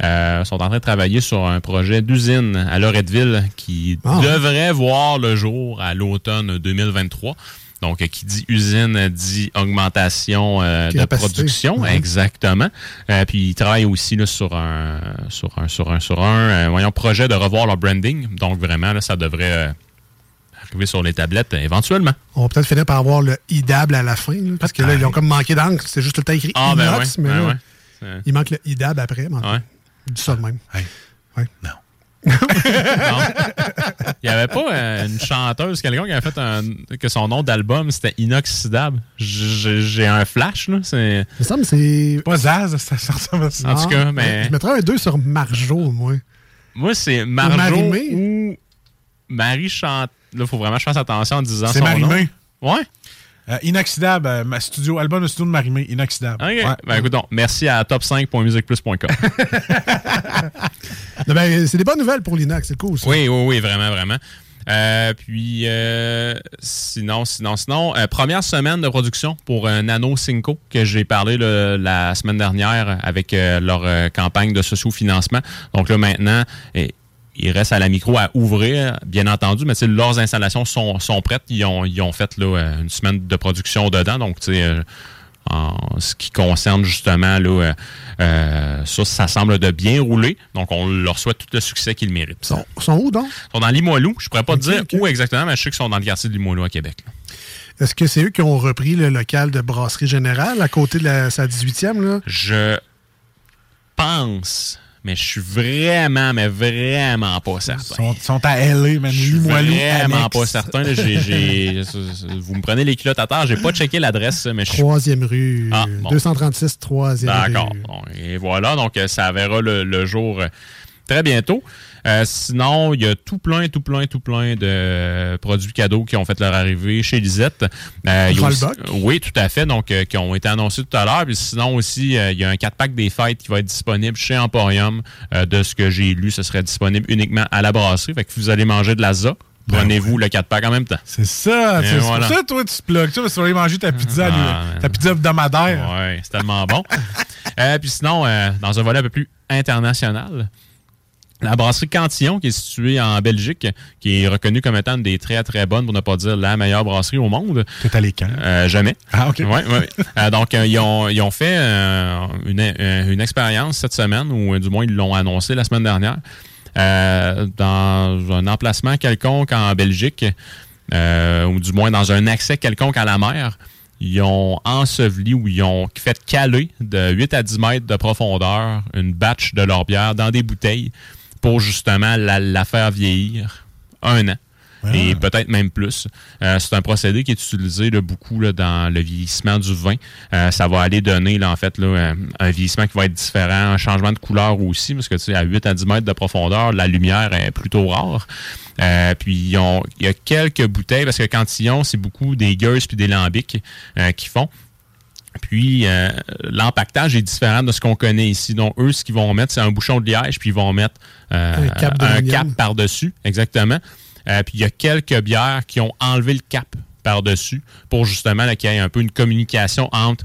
euh, sont en train de travailler sur un projet d'usine à Loretteville qui Ah. devrait voir le jour à l'automne 2023. Donc, qui dit usine dit augmentation euh, de production, Ouais. exactement. Euh, puis ils travaillent aussi là, sur un sur un sur un sur un euh, voyons, projet de revoir leur branding. Donc vraiment, là, ça devrait euh, arriver sur les tablettes euh, éventuellement. On va peut-être finir par avoir le IDAB à la fin, là, parce que là, ils ont comme manqué d'encre. C'est juste tout le temps écrit Ah, ben Inox, ouais, mais ben là, ouais. C'est- il manque le IDAB après. mais dis ça de même. Ouais. Non. (laughs) Il n'y avait pas euh, une chanteuse, quelqu'un qui avait fait un, que son nom d'album c'était Inoxydable. J'ai un flash, là. C'est. Il me semble que c'est. Pas Zaz, ça ressemble à ça. En tout cas, mais. Je mettrais un 2 sur Marjo, moi. Moi, c'est Marjo ou Marie chante. Là, il faut vraiment que je fasse attention en disant C'est son nom. Marimé. Ouais. Euh, inoxydable, euh, ma studio, album de studio de Marimé, inoxydable. OK. Ouais. Ben, écoute donc, merci à top5.musicplus.com. (laughs) Non, ben, c'est des bonnes nouvelles pour l'Inox, c'est cool. Ça. Oui, oui, oui, vraiment, vraiment. Euh, puis, euh, sinon, sinon, sinon, euh, première semaine de production pour Nano Cinco, que j'ai parlé le- la semaine dernière avec leur campagne de socio-financement. Donc là, maintenant, eh, il reste à la micro à ouvrir, bien entendu, mais leurs installations sont, sont prêtes. Ils ont, ils ont fait là, euh, une semaine de production dedans. Donc, tu sais, euh, en ce qui concerne justement là, euh, ça, ça semble de bien rouler. Donc, on leur souhaite tout le succès qu'ils méritent. Ils sont, sont où donc? Ils sont dans Limoilou. Je pourrais pas te dire où exactement, mais je sais qu'ils sont dans le quartier de Limoilou à Québec. là. Est-ce que c'est eux qui ont repris le local de Brasserie Générale à côté de la, sa 18e? Là? Je pense, mais je suis vraiment, mais vraiment pas certain. Ils sont, sont à LA, man. Je suis vraiment pas certain. là. (laughs) Vous me prenez les culottes à terre. J'ai pas checké l'adresse, mais je Troisième rue. Ah, bon. 236, troisième rue. D'accord. Bon, et voilà, donc euh, ça verra le, le jour euh, très bientôt. Euh, sinon, il y a tout plein, tout plein, tout plein de euh, produits cadeaux qui ont fait leur arrivée chez Lisette. Euh, aussi- oui, tout à fait. Donc, euh, qui ont été annoncés tout à l'heure. Puis sinon aussi, il y a un 4-pack des fêtes qui va être disponible chez Emporium. De ce que j'ai lu, ce serait disponible uniquement à la brasserie. Fait que vous allez manger de la za. Prenez-vous le 4-pack en même temps. C'est ça. C'est voilà. pour ça, toi, tu te tu vas aller manger ta pizza, Ah, ta pizza hebdomadaire. Ouais, c'est tellement bon. (laughs) Euh, puis sinon, euh, dans un volet un peu plus international, la brasserie Cantillon, qui est située en Belgique, qui est reconnue comme étant une des très très bonnes, pour ne pas dire la meilleure brasserie au monde. T'es allé quand? Euh, jamais. Ah, OK. Ouais, ouais. (laughs) Euh, donc, euh, ils, ont, ils ont fait euh, une, euh, une expérience cette semaine, ou du moins ils l'ont annoncé la semaine dernière, euh, dans un emplacement quelconque en Belgique, euh, ou du moins dans un accès quelconque à la mer. Ils ont enseveli ou ils ont fait caler de 8 à 10 mètres de profondeur une batch de leur bière dans des bouteilles pour justement la, la faire vieillir un an. Et peut-être même plus. Euh, c'est un procédé qui est utilisé là, beaucoup là, dans le vieillissement du vin. Euh, ça va aller donner là, en fait là, un vieillissement qui va être différent, un changement de couleur aussi, parce que tu sais, à 8 à 10 mètres de profondeur, la lumière est plutôt rare. Euh, puis ils ont- il y a quelques bouteilles, parce que Cantillon, c'est beaucoup des gueuses puis des lambics qui font. Puis euh, l'empactage est différent de ce qu'on connaît ici. Donc eux, ce qu'ils vont mettre, c'est un bouchon de liège, puis ils vont mettre euh, Un cap par-dessus, exactement. Euh, puis il y a quelques bières qui ont enlevé le cap par-dessus pour justement là, qu'il y ait un peu une communication entre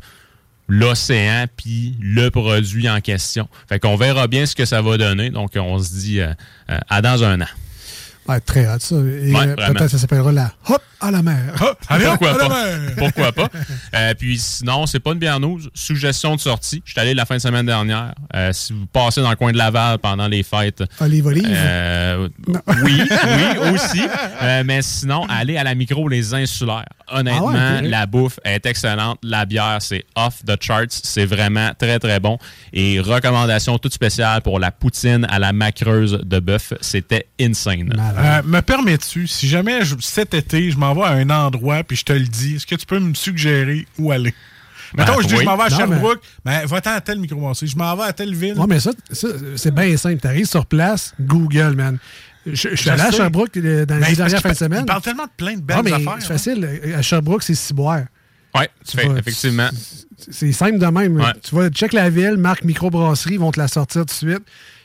l'océan puis le produit en question. Fait qu'on verra bien ce que ça va donner. Donc on se dit euh, euh, à dans un an. Ouais, très hot, ça. Et Ouais, euh, peut-être ça s'appellera la Hop à la mer. Allez, hop, Pourquoi à la pas? mer. Pourquoi pas? Euh, puis sinon, c'est pas une bière news. Suggestion de sortie. Je suis allé la fin de semaine dernière. Euh, si vous passez dans le coin de Laval pendant les fêtes. Olive, olive. euh, oui, oui, aussi. Mais sinon, allez à la micro Les Insulaires. Honnêtement, Ah ouais, la bouffe est excellente. La bière, c'est off the charts. C'est vraiment très, très bon. Et recommandation toute spéciale pour la poutine à la macreuse de bœuf. C'était insane. Euh, me permets-tu, si jamais je- cet été, je m'en vais à un endroit puis je te le dis, est-ce que tu peux me suggérer où aller? Ben, Mettons, je dis, oui. je m'en vais à Non, Sherbrooke, ben, va-t'en à telle microbrasserie. Je m'en vais à telle ville. Ouais, mais ça, ça, c'est bien simple. Tu arrives sur place, Google, man. Je, je suis allé à. Sherbrooke euh, dans Ben, les dernières fins de semaine. Il parle tellement de plein de belles Ah, mais affaires. c'est hein. facile. À Sherbrooke, c'est Ciboire. Oui, effectivement. C'est simple de même. Ouais. Tu vas check la ville, marque microbrasserie, ils vont te la sortir tout de suite.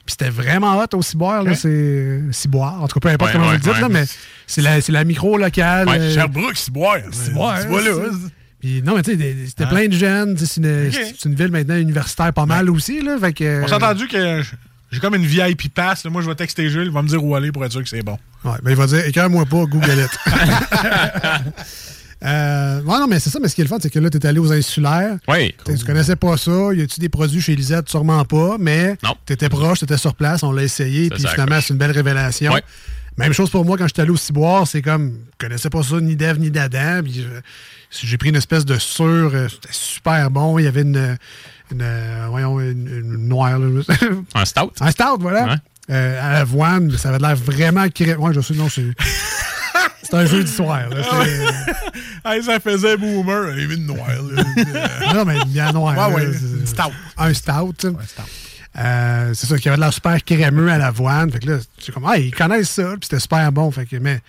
Puis c'était vraiment hot au Ciboire. là, C'est Ciboire. En tout cas, peu importe comment vous le dites, là, mais c'est la, la micro locale. Ouais, euh, Sherbrooke. Ciboire, hein. Puis non, mais tu sais, c'était plein de jeunes. C'est une, une ville maintenant universitaire pas mal aussi. Là, fait que, On s'est entendu que j'ai comme une VIP pass. là. Moi, je vais texter Jules, il va me dire où aller pour être sûr que c'est bon. Ouais, ben il va dire écœure-moi pas, Google it. (laughs) (laughs) euh, ouais, non, mais c'est ça, mais ce qui est le fun, c'est que là, tu es allé aux insulaires. Oui. T'sais, Tu connaissais pas ça. Y a-tu des produits chez Lisette? Sûrement pas, mais Non. tu étais proche, tu étais sur place, on l'a essayé, puis finalement, c'est une belle révélation. Ouais. Même chose pour moi quand j'étais allé au Ciboire, c'est comme, je connaissais pas ça ni d'Ève ni d'Adam. J'ai pris une espèce de sur, euh, c'était super bon. Il y avait une, une, euh, voyons, une, une noire. là. Un stout? Un stout, voilà. Ouais. Euh, à l'avoine, ça avait l'air vraiment crème. Ouais, je sais, non, c'est. C'est un jeu d'histoire. là. C'est- (laughs) Hey, ça faisait boomer. Il y avait une noire. là. (laughs) non, mais bière noire. Ouais, là, ouais, une stout. Un stout. Euh, c'est ça, qui avait de l'air super crémeux à l'avoine. Fait que là, c'est comme, ah, ils connaissent ça, puis c'était super bon. Fait que, mais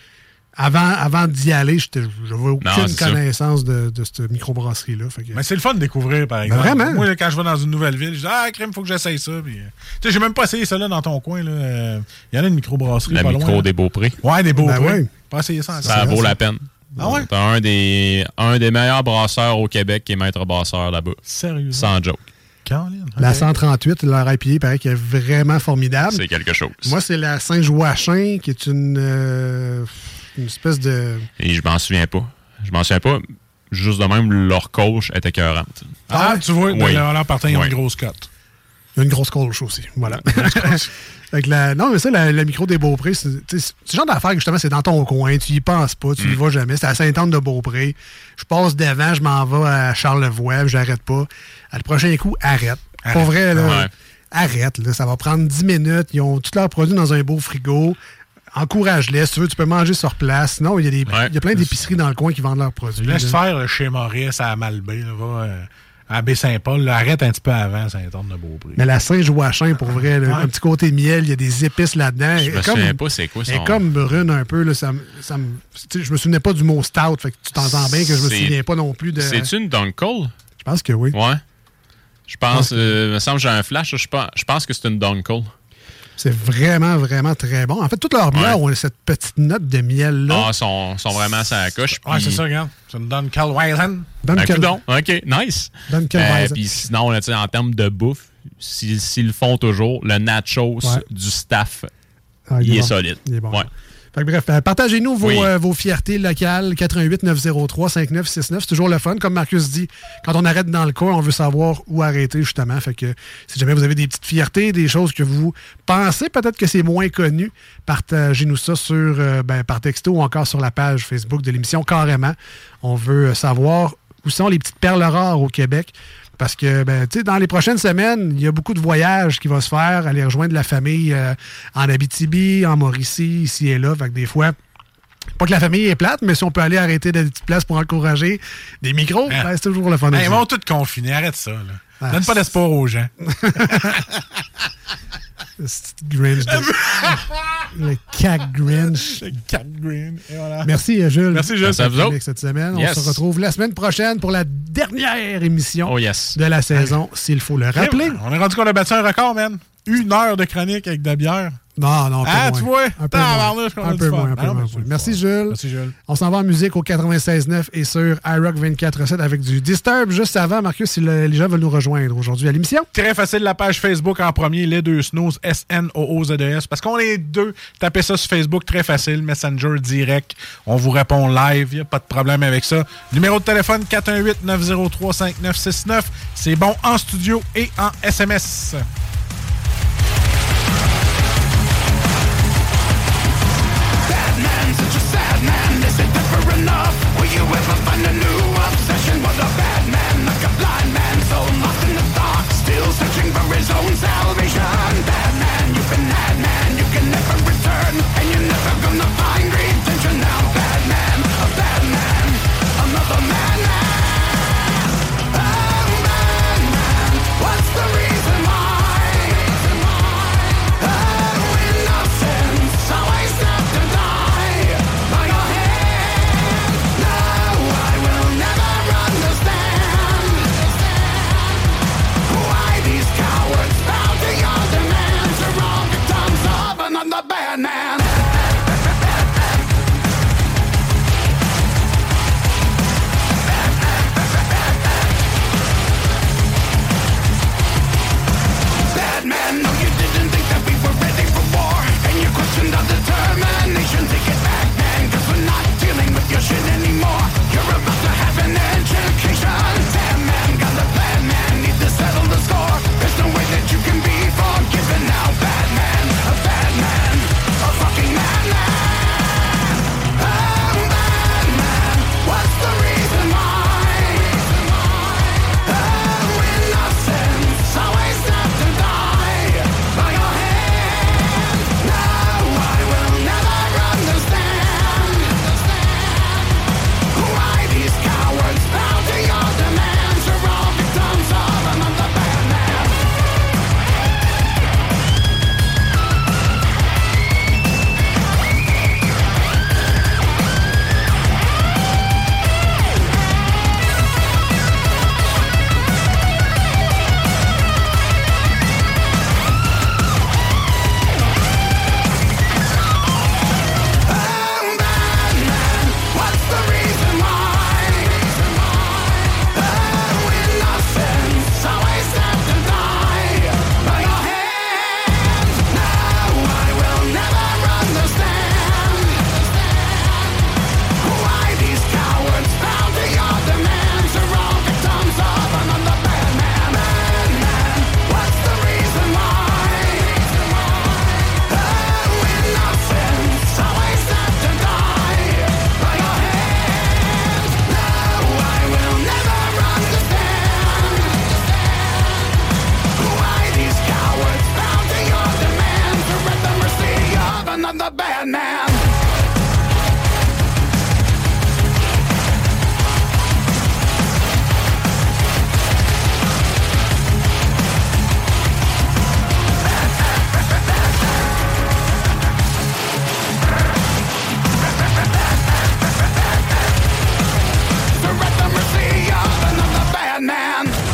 avant, avant d'y aller, j'étais- j'avais aucune ça. connaissance de, de cette microbrasserie-là. Mais c'est le fun de découvrir, par exemple. vraiment? Moi, quand je vais dans une nouvelle ville, je dis Ah, crème, faut que j'essaye ça. Puis, euh, tu sais, j'ai même pas essayé ça là dans ton coin. là. Euh, Il y en a une microbrasserie. La pas micro loin, des Beaupré. Ouais, des beaux Ben ouais. Pas essayé ça. Ça vaut la peine. Ah ouais? T'as un des, un des meilleurs brasseurs au Québec qui est maître brasseur là-bas. Sérieux? Sans joke. La ok. 138, leur IPA, paraît qu'elle est vraiment formidable. C'est quelque chose. Moi, c'est la Saint-Joachim, qui est une, euh, une espèce de. Et je m'en souviens pas. Je m'en souviens pas. Juste de même, leur coach était écœurante. Ah, tu vois, Oui. dans leur partant, ils ont Oui. une grosse cote. Une grosse colche aussi. (laughs) Voilà. Fait que la- non, mais ça, la, la micro des Beaupré, c'est le genre d'affaire que justement, c'est dans ton coin. Tu y penses pas, tu y vas jamais. C'est à Sainte-Anne-de-Beaupré. Je passe devant, je m'en vais à Charlevoix, j'arrête pas. À le prochain coup, arrête. Pour Arrête. vrai, là, Ouais. arrête. Là, ça va prendre 10 minutes. Ils ont tous leurs produits dans un beau frigo. Encourage-les. Si tu veux, tu peux manger sur place. Sinon, il y a, des, Ouais. il y a plein d'épiceries dans le coin qui vendent leurs produits. Laisse là. faire chez Maurice à Malbé. Là, va, euh, à Baie-Saint-Paul. Arrête un petit peu avant Saint-Anne-de-Beaupré. Mais la Saint-Joachim, pour vrai, là, Ouais. un petit côté miel, il y a des épices là-dedans. Je me souviens pas c'est quoi son... comme brune un peu. Là, ça, me- ça je me souvenais pas du mot stout. Fait que tu t'entends bien que je me souviens pas non plus de. C'est-tu une Dunkel? Je pense que oui. Ouais. Je pense, euh, il me semble que j'ai un flash. Je pense, je pense que c'est une Dunkel. C'est vraiment, vraiment très bon. En fait, toutes leurs bières ont cette petite note de miel-là. Ah, sont, sont vraiment à la coche. Ouais, puis- c'est ça, regarde. C'est une Dunkel Weizen. Ben, Dunkel- coudonc. OK, nice. Dunkel Euh, Weizen. Puis sinon, là, en termes de bouffe, s'ils s'ils le font toujours, le nachos Ouais. du staff, Ah, il, est bon. solide. Il est bon. Ouais. Fait que bref, euh, partagez-nous vos, Oui. euh, vos fiertés locales. 88 903 5969. C'est toujours le fun. Comme Marcus dit, quand on arrête dans le coin, on veut savoir où arrêter, justement. Fait que si jamais vous avez des petites fiertés, des choses que vous pensez peut-être que c'est moins connu, partagez-nous ça sur, euh, ben, par texto ou encore sur la page Facebook de l'émission Carrément. On veut savoir où sont les petites perles rares au Québec. Parce que, ben, tu sais, dans les prochaines semaines, il y a beaucoup de voyages qui vont se faire, aller rejoindre la famille euh, en Abitibi, en Mauricie, ici et là. Fait que des fois, pas que la famille est plate, mais si on peut aller arrêter des petites places pour encourager des micros, Ah. ben, c'est toujours le fun. Aussi. ils vont tous confiner. Arrête ça. Là. Ah, Donne pas d'espoir aux gens. (laughs) Grinch de- (laughs) le cac Grinch. Le Cat Green. Et voilà. Merci, euh, Jules. Merci, Jules. Merci à vous cette semaine. Yes. On se retrouve la semaine prochaine pour la dernière émission Oh yes. de la saison, s'il faut le rappeler. On est rendu qu'on a battu un record, man. Une heure de chronique avec de la bière. Non, non, un peu Ah, moins. tu vois? Un peu moins. Un peu moins, un Ah peu non, moins. Merci. Jules. Merci, Jules. On s'en va en musique au 96.9 et sur iRock 24.7 avec du Disturb juste avant. Marcus, si le- les gens veulent nous rejoindre aujourd'hui à l'émission. Très facile, la page Facebook en premier, les deux snooze, S-N-O-O-Z-E-S. Parce qu'on est deux. Tapez ça sur Facebook, très facile. Messenger direct. On vous répond live. Il n'y a pas de problème avec ça. Numéro de téléphone 418-903-5969. C'est bon en studio et en SMS. Will you ever find a new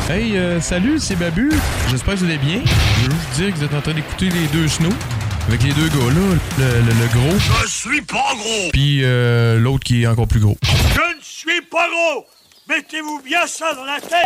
Hey, euh, salut, c'est Babu. J'espère que vous allez bien. Je veux juste dire que vous êtes en train d'écouter les deux snows. Avec les deux gars là, le, le- le gros, Je suis pas gros. puis euh, l'autre qui est encore plus gros. Je ne suis pas gros. Mettez-vous bien ça dans la tête.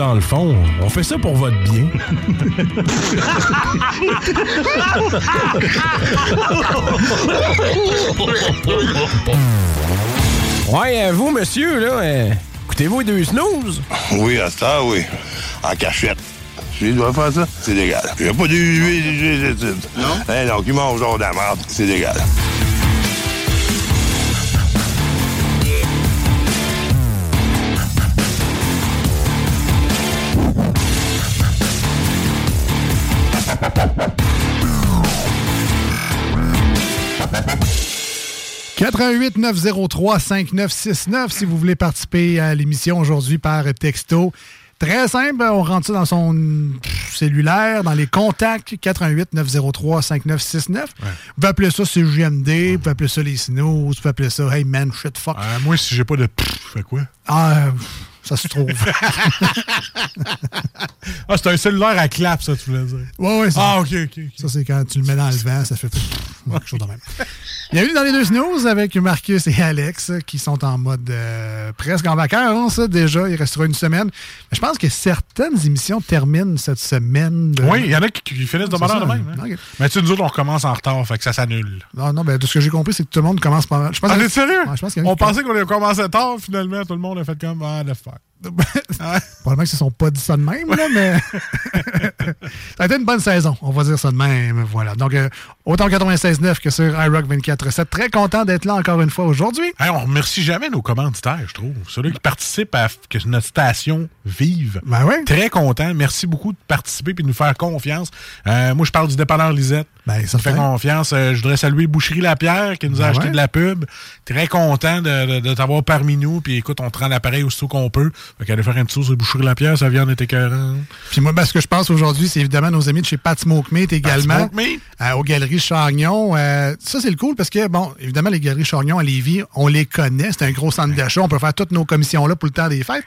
Dans le fond, on fait ça pour votre bien. (laughs) Ouais, euh, vous, monsieur, là, euh, écoutez-vous les deux snooze? Oui, à ça, oui. En cachette. Tu dois faire ça? C'est légal. Il n'y a pas de huile, Non? Hein, donc, il mange genre de la merde. C'est légal. « 88 903 5969 si vous voulez participer à l'émission aujourd'hui par texto. Très simple, on rentre ça dans son cellulaire, dans les contacts 88 903 5969. Vous pouvez appeler ça CGMD, vous pouvez appeler ça les snooze, vous pouvez appeler ça Hey man, shit fuck. Euh, moi, si j'ai pas de pff, fais quoi? Ah, ça se trouve. (laughs) (laughs) Ah, c'est un cellulaire à clap, ça, tu voulais dire. Ouais, ouais, c'est Ah, ça. ok, ok. ok. Ça, c'est quand tu le mets dans le vent, ça fait (laughs) quelque chose de même. Bienvenue dans les deux snooze avec Marcus et Alex qui sont en mode euh, presque en vacances déjà. Il restera une semaine. Mais je pense que certaines émissions terminent cette semaine. de- Oui, il y en a qui, qui finissent de de même. hein. Mais tu sais, nous autres, on recommence en retard, fait que ça s'annule. Non, non, ben, de ce que j'ai compris, c'est que tout le monde commence pas mal. Je pense Ah, que- sérieux? Ouais, je pense qu'il y en a On pensait qu'on allait commencer tard, finalement, tout le monde a fait comme, ah, laisse faire. (laughs) Probablement qu'ils ne se sont pas dit ça de même, là, mais (laughs) ça a été une bonne saison, on va dire ça de même. Voilà. Donc, euh, autant 96.9 que sur iRock 24.7. Très content d'être là encore une fois aujourd'hui. Hey, on remercie jamais nos commanditaires, je trouve. Ceux-là qui participent à que notre station vive. Ben. Très content. Merci beaucoup de participer et de nous faire confiance. Euh, moi, je parle du dépanneur Lisette. Ben, ça fait confiance. Euh, je voudrais saluer Boucherie Lapierre qui nous a Ben acheté ouais. de la pub. Très content de, de- de t'avoir parmi nous. Puis écoute, on te rend l'appareil aussitôt qu'on peut. Fait qu'aller faire un petit tour sur Boucherie Lapierre, sa viande est écœurante. Puis moi, ben, ce que je pense aujourd'hui, c'est évidemment nos amis de chez Pat Smoke Meat également. Smoke Meat. euh, aux Galeries Chagnon. Ça, c'est le cool parce que, bon, évidemment, les Galeries Chagnon à Lévis, on les connaît. C'est un gros centre d'achat. On peut faire toutes nos commissions là pour le temps des fêtes.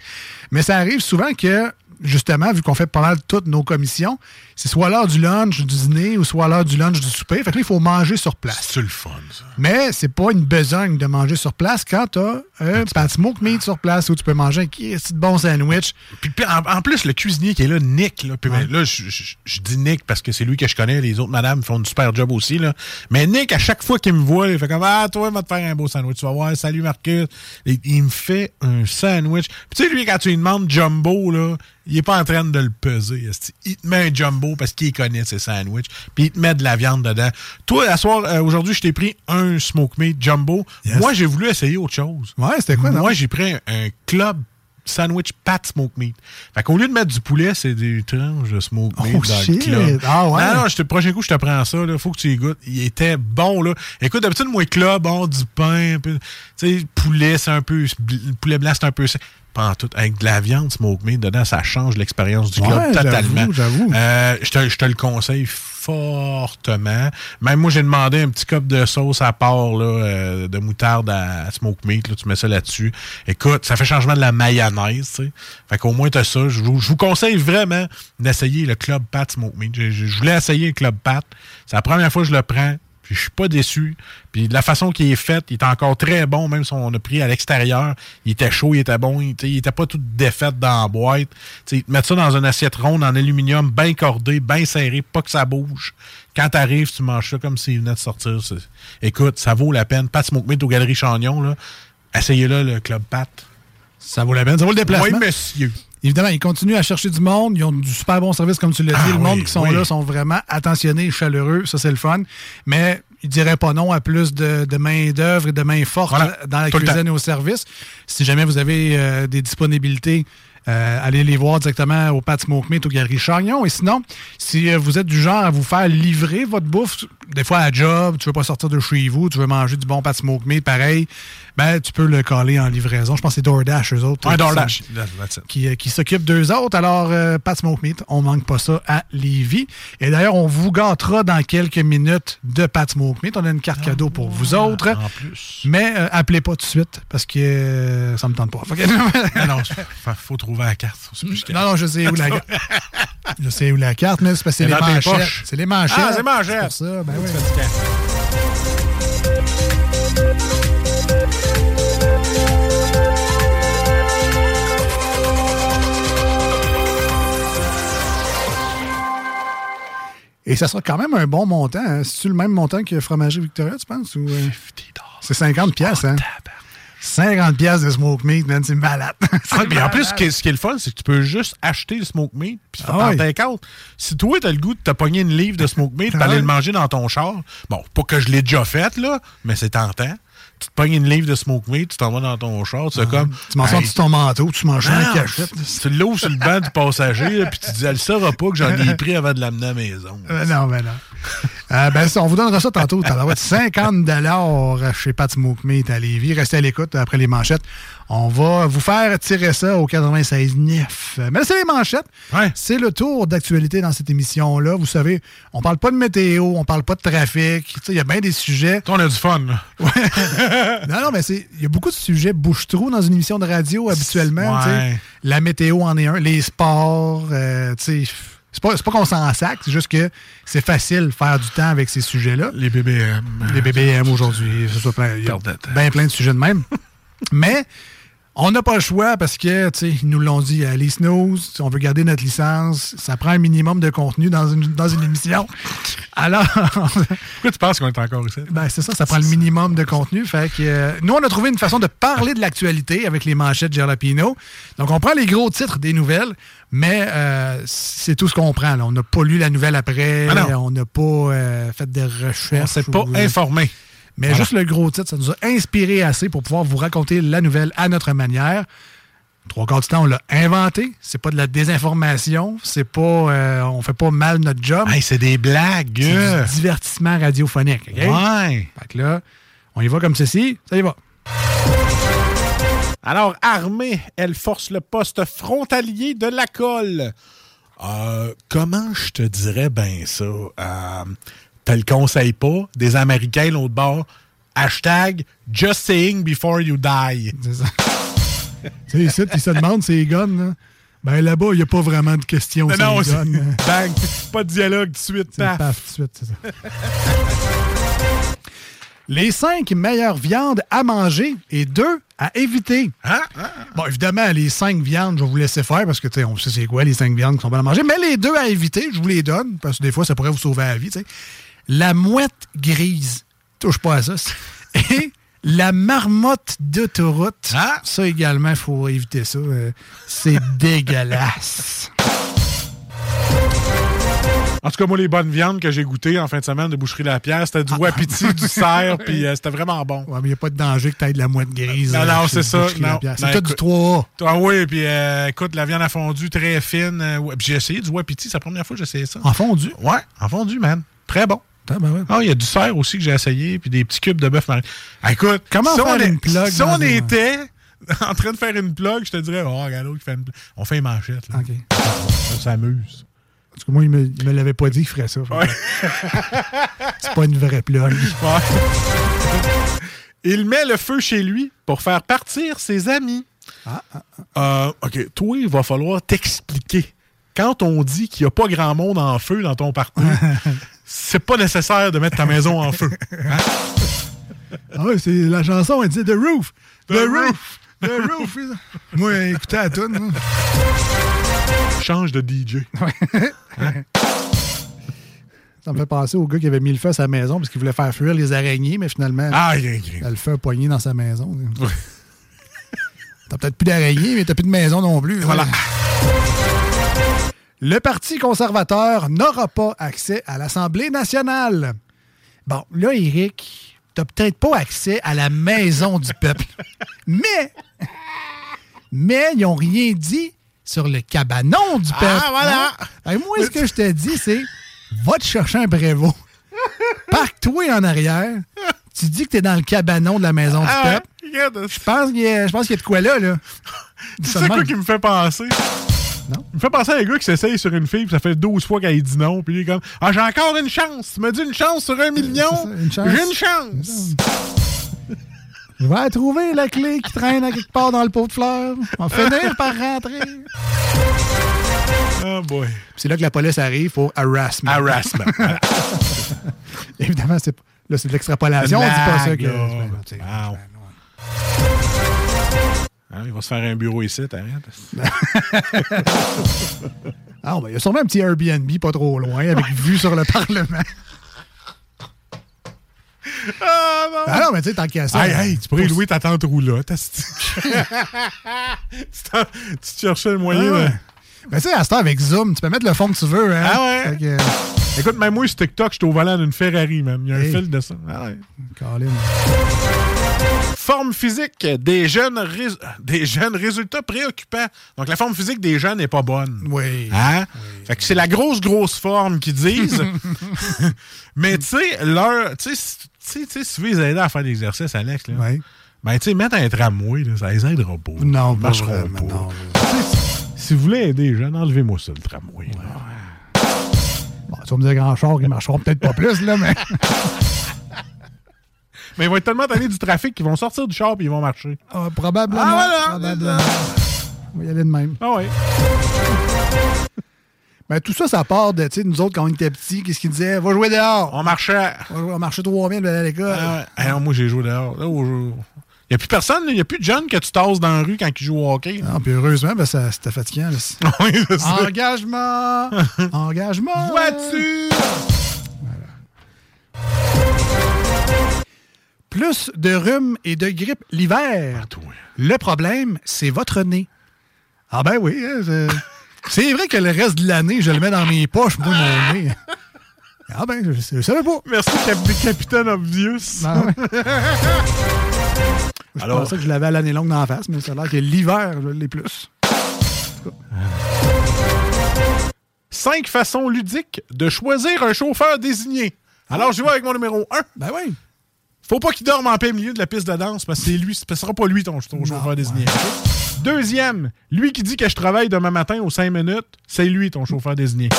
Mais ça arrive souvent que, justement, vu qu'on fait pas mal toutes nos commissions, c'est soit l'heure du lunch, du dîner ou soit l'heure du lunch, du souper. Fait que là, il faut manger sur place. C'est le fun, ça. Mais c'est pas une besogne de manger sur place quand t'as un Pat Smoke Meat sur place où tu peux manger un petit bon sandwich. Puis, en, plus, le cuisinier qui est là, Nick, là, puis ben, là, je, je- je dis Nick parce que c'est lui que je connais, les autres madames font un super job aussi, là. Mais Nick, à chaque fois qu'il me voit, il fait comme Ah, toi, va te faire un beau sandwich. Tu vas voir, salut Marcus. Et, il me fait un sandwich. Puis tu sais, lui, quand tu lui demandes jumbo, là, il est pas en train de le peser. Il te met un jumbo parce qu'il connaît ses sandwichs. Puis il te met de la viande dedans. Toi, à soir, euh, aujourd'hui, je t'ai pris un smoke meat jumbo. Moi, j'ai voulu essayer autre chose. Ouais, c'était quoi, non? Moi, j'ai pris un, un club sandwich pat smoke meat. Fait qu'au lieu de mettre du poulet, c'est des tranches de smoke meat Oh, dans shit. le club. Ah ouais? Non, non, je te- le prochain coup, je te prends ça. Là. Faut que tu y goûtes. Il était bon, là. Écoute, d'habitude, moi, club, bon, du pain, un peu. Tu sais, poulet, c'est un peu. Le poulet blanc, c'est un peu. Pas en tout. Avec de la viande smoke meat dedans, ça change l'expérience du club Ouais, totalement. j'avoue. Euh, je, te, je te le conseille fortement. Même moi, j'ai demandé un petit cup de sauce à part là, euh, de moutarde à smoke meat. Là, tu mets ça là-dessus. Écoute, ça fait changement de la mayonnaise. tu sais. Fait qu'au moins, tu as ça. Je vous, je vous conseille vraiment d'essayer le Club Pat Smoke Meat. Je, je- je voulais essayer le Club Pat. C'est la première fois que je le prends. Puis je suis pas déçu. Puis de la façon qu'il est fait, il est encore très bon, même si on a pris à l'extérieur. Il était chaud, il était bon. Il, il était pas tout défait dans la boîte. Tu sais, mettre ça dans une assiette ronde en aluminium, bien cordé, bien serré, pas que ça bouge. Quand t'arrives, tu manges ça comme s'il venait de sortir. Écoute, ça vaut la peine. Pat Smoke Meat aux Galeries Chagnon, là. Essayez-le, le Club Pat. Ça vaut la peine, ça vaut le déplacement. Oui, monsieur. Évidemment, ils continuent à chercher du monde. Ils ont du super bon service, comme tu l'as dit. Ah le oui, monde qui sont oui. là sont vraiment attentionnés, chaleureux. Ça, c'est le fun. Mais ils diraient pas non à plus de, de main-d'œuvre et de main forte Voilà, dans la cuisine et au service. Si jamais vous avez euh, des disponibilités, euh, allez les voir directement au Pat Smoke Meat, au Galerie Chagnon. Et sinon, si euh, vous êtes du genre à vous faire livrer votre bouffe, des fois à job, tu veux pas sortir de chez vous, tu veux manger du bon Pat Smoke Meat, pareil, ben, tu peux le coller en livraison. Je pense que c'est DoorDash, eux autres. Ouais, DoorDash. qui, euh, qui s'occupe d'eux autres. Alors, euh, Pat Smoke Meat, on manque pas ça à Lévis. Et d'ailleurs, on vous gâtera dans quelques minutes de Pat Smoke Meat. On a une carte cadeau pour vous autres. En plus. Mais euh, appelez pas tout de suite parce que euh, ça me tente pas. Ah (laughs) non, faut, faut trouver la carte. C'est non, non, je sais où la carte. Je sais où la carte, mais c'est parce que c'est Elle les manchettes. C'est les manchettes. Ah, c'est manchettes. pour ça. Ben oui. Et ça sera quand même un bon montant. hein. C'est-tu le même montant que Fromager Victoria, tu penses? Ou, euh, C'est 50 pièces, hein? 50 pièces de smoke meat, man, c'est malade. (laughs) Ah, mais en plus, ce qui est, ce qui est le fun, c'est que tu peux juste acheter le smoke meat puis faire Ah en oui. Si toi, t'as le goût de te pogner une livre de smoke meat, Ah t'aller ouais. le manger dans ton char, bon, pas que je l'ai déjà fait, là, mais c'est tentant. Tu te pognes une livre de smoke meat, tu t'en vas dans ton char, tu fais comme... Ah. Tu m'en sors Hey, ton manteau, tu manges non, cachette. Tu l'ouvres sur le banc du passager, puis tu dis, elle saura pas que j'en ai (laughs) pris avant de l'amener à la maison. Euh, non, ben non. Euh, ben, on vous donnera ça tantôt. Ça va être 50 chez Pat Smoke Meat à Lévis. Restez à l'écoute après les manchettes. On va vous faire tirer ça au 96.9. Mais là, c'est les manchettes. C'est le tour d'actualité dans cette émission-là. Vous savez, on parle pas de météo, on parle pas de trafic. Il y a bien des sujets. On a du fun. là. (laughs) non, non, mais c'est il y a beaucoup de sujets bouche-trou dans une émission de radio habituellement. Ouais. La météo en est un, les sports, euh, tu sais, c'est pas, c'est pas qu'on s'en sac, c'est juste que c'est facile de faire du temps avec ces sujets-là. Les BBM. Les BBM aujourd'hui, c'est plein- y a bien plein de sujets de même. (laughs) Mais on n'a pas le choix parce que, tu sais, ils nous l'ont dit à les snooze, si on veut garder notre licence, ça prend un minimum de contenu dans une, dans une émission. Alors, (laughs) Pourquoi tu penses qu'on est encore ici? ben, c'est ça, ça prend le minimum de contenu. Fait que euh, nous, on a trouvé une façon de parler de l'actualité avec les manchettes Jalapino. Donc, on prend les gros titres des nouvelles, mais euh, c'est tout ce qu'on prend. là. On n'a pas lu la nouvelle après, Ah on n'a pas euh, fait de recherches. On s'est pas ou- informé. Mais Voilà. juste le gros titre, ça nous a inspiré assez pour pouvoir vous raconter la nouvelle à notre manière. Trois quarts du temps, on l'a inventé. C'est pas de la désinformation. C'est pas. euh, on fait pas mal notre job. Hey, c'est des blagues. C'est du divertissement radiophonique. OK? Ouais. Fait que là, on y va comme ceci. Ça y va. Alors, armée, elle force le poste frontalier de la colle. Euh, comment je te dirais bien ça? Euh, T'as le conseil pas des Américains l'autre bord. Hashtag just saying before you die. C'est ça. (laughs) Tu sais, ils se demandent, c'est les guns. là. Ben là-bas, il n'y a pas vraiment de questions. Non, sur non, les c'est- guns. bang, pas de dialogue tout de suite. Paf. paf, tout de suite, c'est ça. Les cinq meilleures viandes à manger et deux à éviter. Hein? Bon, évidemment, les cinq viandes, je vais vous laisser faire parce que, tu sais, on sait c'est quoi les cinq viandes qui sont bonnes à manger. Mais les deux à éviter, je vous les donne parce que des fois, ça pourrait vous sauver la vie, tu sais. La mouette grise, touche pas à ça. (laughs) Et la marmotte d'autoroute, ça également, il faut éviter ça. euh, c'est (laughs) dégueulasse. En tout cas, moi, les bonnes viandes que j'ai goûtées en fin de semaine de Boucherie La Pierre, c'était du wapiti, du cerf, puis euh, c'était vraiment bon. Ouais, mais il n'y a pas de danger que tu aies de la mouette grise. Non, euh, non, chez c'est ça. C'est Non, tout du écoute- 3A. Ah oui, puis euh, écoute, la viande à fondu très fine. euh, j'ai essayé du wapiti, c'est la première fois que j'ai essayé ça. En fondu? Ouais, en fondu, man. Très bon. Ah, ben ouais. Ah, il y a du cerf aussi que j'ai essayé, puis des petits cubes de bœuf marin. Ah, écoute, Comment si faire on est- une plug Si on un- était (laughs) en train de faire une plug, je te dirais, oh, regarde qui fait une plug. On fait une manchette. Là. OK. On s'amuse. Parce que moi, il me, il me l'avait pas dit qu'il ferait ça. (laughs) C'est pas une vraie plug. (laughs) Il met le feu chez lui pour faire partir ses amis. Euh, OK, toi, il va falloir t'expliquer. Quand on dit qu'il n'y a pas grand monde en feu dans ton parti, c'est pas nécessaire de mettre ta maison en feu. (laughs) Hein? Ah ouais, c'est la chanson, elle dit The Roof. The, Roof. The Roof. Moi, écoutez la tune. moi. Change de DJ. Ça me fait penser au gars qui avait mis le feu à sa maison parce qu'il voulait faire fuir les araignées, mais finalement, Ah, il y a un gris. il a le feu a poigné dans sa maison. T'as peut-être plus d'araignées, mais t'as plus de maison non plus. Voilà. Le Parti conservateur n'aura pas accès à l'Assemblée nationale. Bon, là, Eric, t'as peut-être pas accès à la maison du peuple. (laughs) Mais, mais ils n'ont rien dit sur le cabanon du peuple. Ah, voilà. Hein? Et moi, ce que je te dis, c'est va te chercher un prévôt. Parque-toi en arrière. Tu dis que t'es dans le cabanon de la maison du Ah, peuple. Je pense qu'il y, a- je pense qu'il y a de quoi là, là. (laughs) Tu sais quoi qui me fait penser? Non? Il me fait penser à un gars qui s'essaye sur une fille, puis ça fait 12 fois qu'elle dit non, puis il est comme Ah, j'ai encore une chance! Tu m'as dit une chance sur un million! une chance. J'ai une chance! Je vais trouver la clé qui traîne à quelque part dans le pot de fleurs. On va finir par rentrer. Oh boy. C'est là que la police arrive pour harassment. Harassment. (laughs) Évidemment, c'est là, c'est de l'extrapolation. On dit pas ça. Que. Ben, Wow. Hein, il va se faire un bureau ici, t'arrêtes. (laughs) Ah, ben, il y a sûrement un petit Airbnb pas trop loin avec vue sur le Parlement. Ah non! Ah non, mais tu sais, tant qu'à ça. Hey, hey, tu pourrais louer ta tante roulotte. (laughs) tu (laughs) cherchais le moyen. Ah ouais. de- Ben, tu sais, à ce temps, avec Zoom, tu peux mettre le fond que tu veux. Hein? Ah ouais? Que, Écoute, même moi, sur TikTok, j'étais au volant d'une Ferrari, même. Il y a un fil de ça. Ah ouais. Colin. Forme physique des jeunes, rés- des jeunes résultats préoccupants. Donc, la forme physique des jeunes n'est pas bonne. Oui. Hein? Fait que c'est la grosse, grosse forme qu'ils disent. (laughs) Mais tu sais, leur. Tu sais, si- veux les aider à faire des exercices, Alex, là, Ouais. ben, tu sais, mettre un tramway, là, ça les aidera pas. Non, Ils pas marcheront vraiment, pas. non. Si vous voulez aider les jeunes, enlevez-moi ça, le tramway. là. Bon, tu vas me dire grand char, ils marcheront peut-être pas plus, là, mais. (laughs) Mais ils vont être tellement tannés du trafic qu'ils vont sortir du char et ils vont marcher. Ah, probablement. Ah, voilà. probablement. On va y aller de même. Ah ouais. (laughs) Ben, tout ça, ça part de, tu sais, nous autres, quand on était petits, qu'est-ce qu'ils disaient? Va jouer dehors. On marchait. On marchait 3000 pour aller à l'école. Ah moi, j'ai joué dehors. Là, au jeu- Il n'y a plus personne, là. il n'y a plus de jeunes que tu tasses dans la rue quand ils jouent au hockey. Non, puis heureusement, ben, ça- c'était fatigant. là. (laughs) Oui, c'est ça. Engagement! (laughs) Engagement! Voiture! Plus de rhume et de grippe l'hiver. Le problème, c'est votre nez. Ah ben oui, hein, c'est- (laughs) c'est vrai que le reste de l'année, je le mets dans mes poches, moi, mon nez. (laughs) Ah ben, je, je savais pas. Merci, Cap- Capitaine Obvious. Ah ouais. (laughs) Je Alors- pensais que je l'avais à l'année longue dans la face, mais ça a l'air que l'hiver, je l'ai plus. Cinq façons ludiques de choisir un chauffeur désigné. Alors, je vais avec mon numéro 1. Ben oui. Faut pas qu'il dorme en plein milieu de la piste de danse parce que c'est lui, ce sera pas lui ton, ton chauffeur désigné. Deuxième, lui qui dit que je travaille demain matin aux 5 minutes, c'est lui ton chauffeur désigné.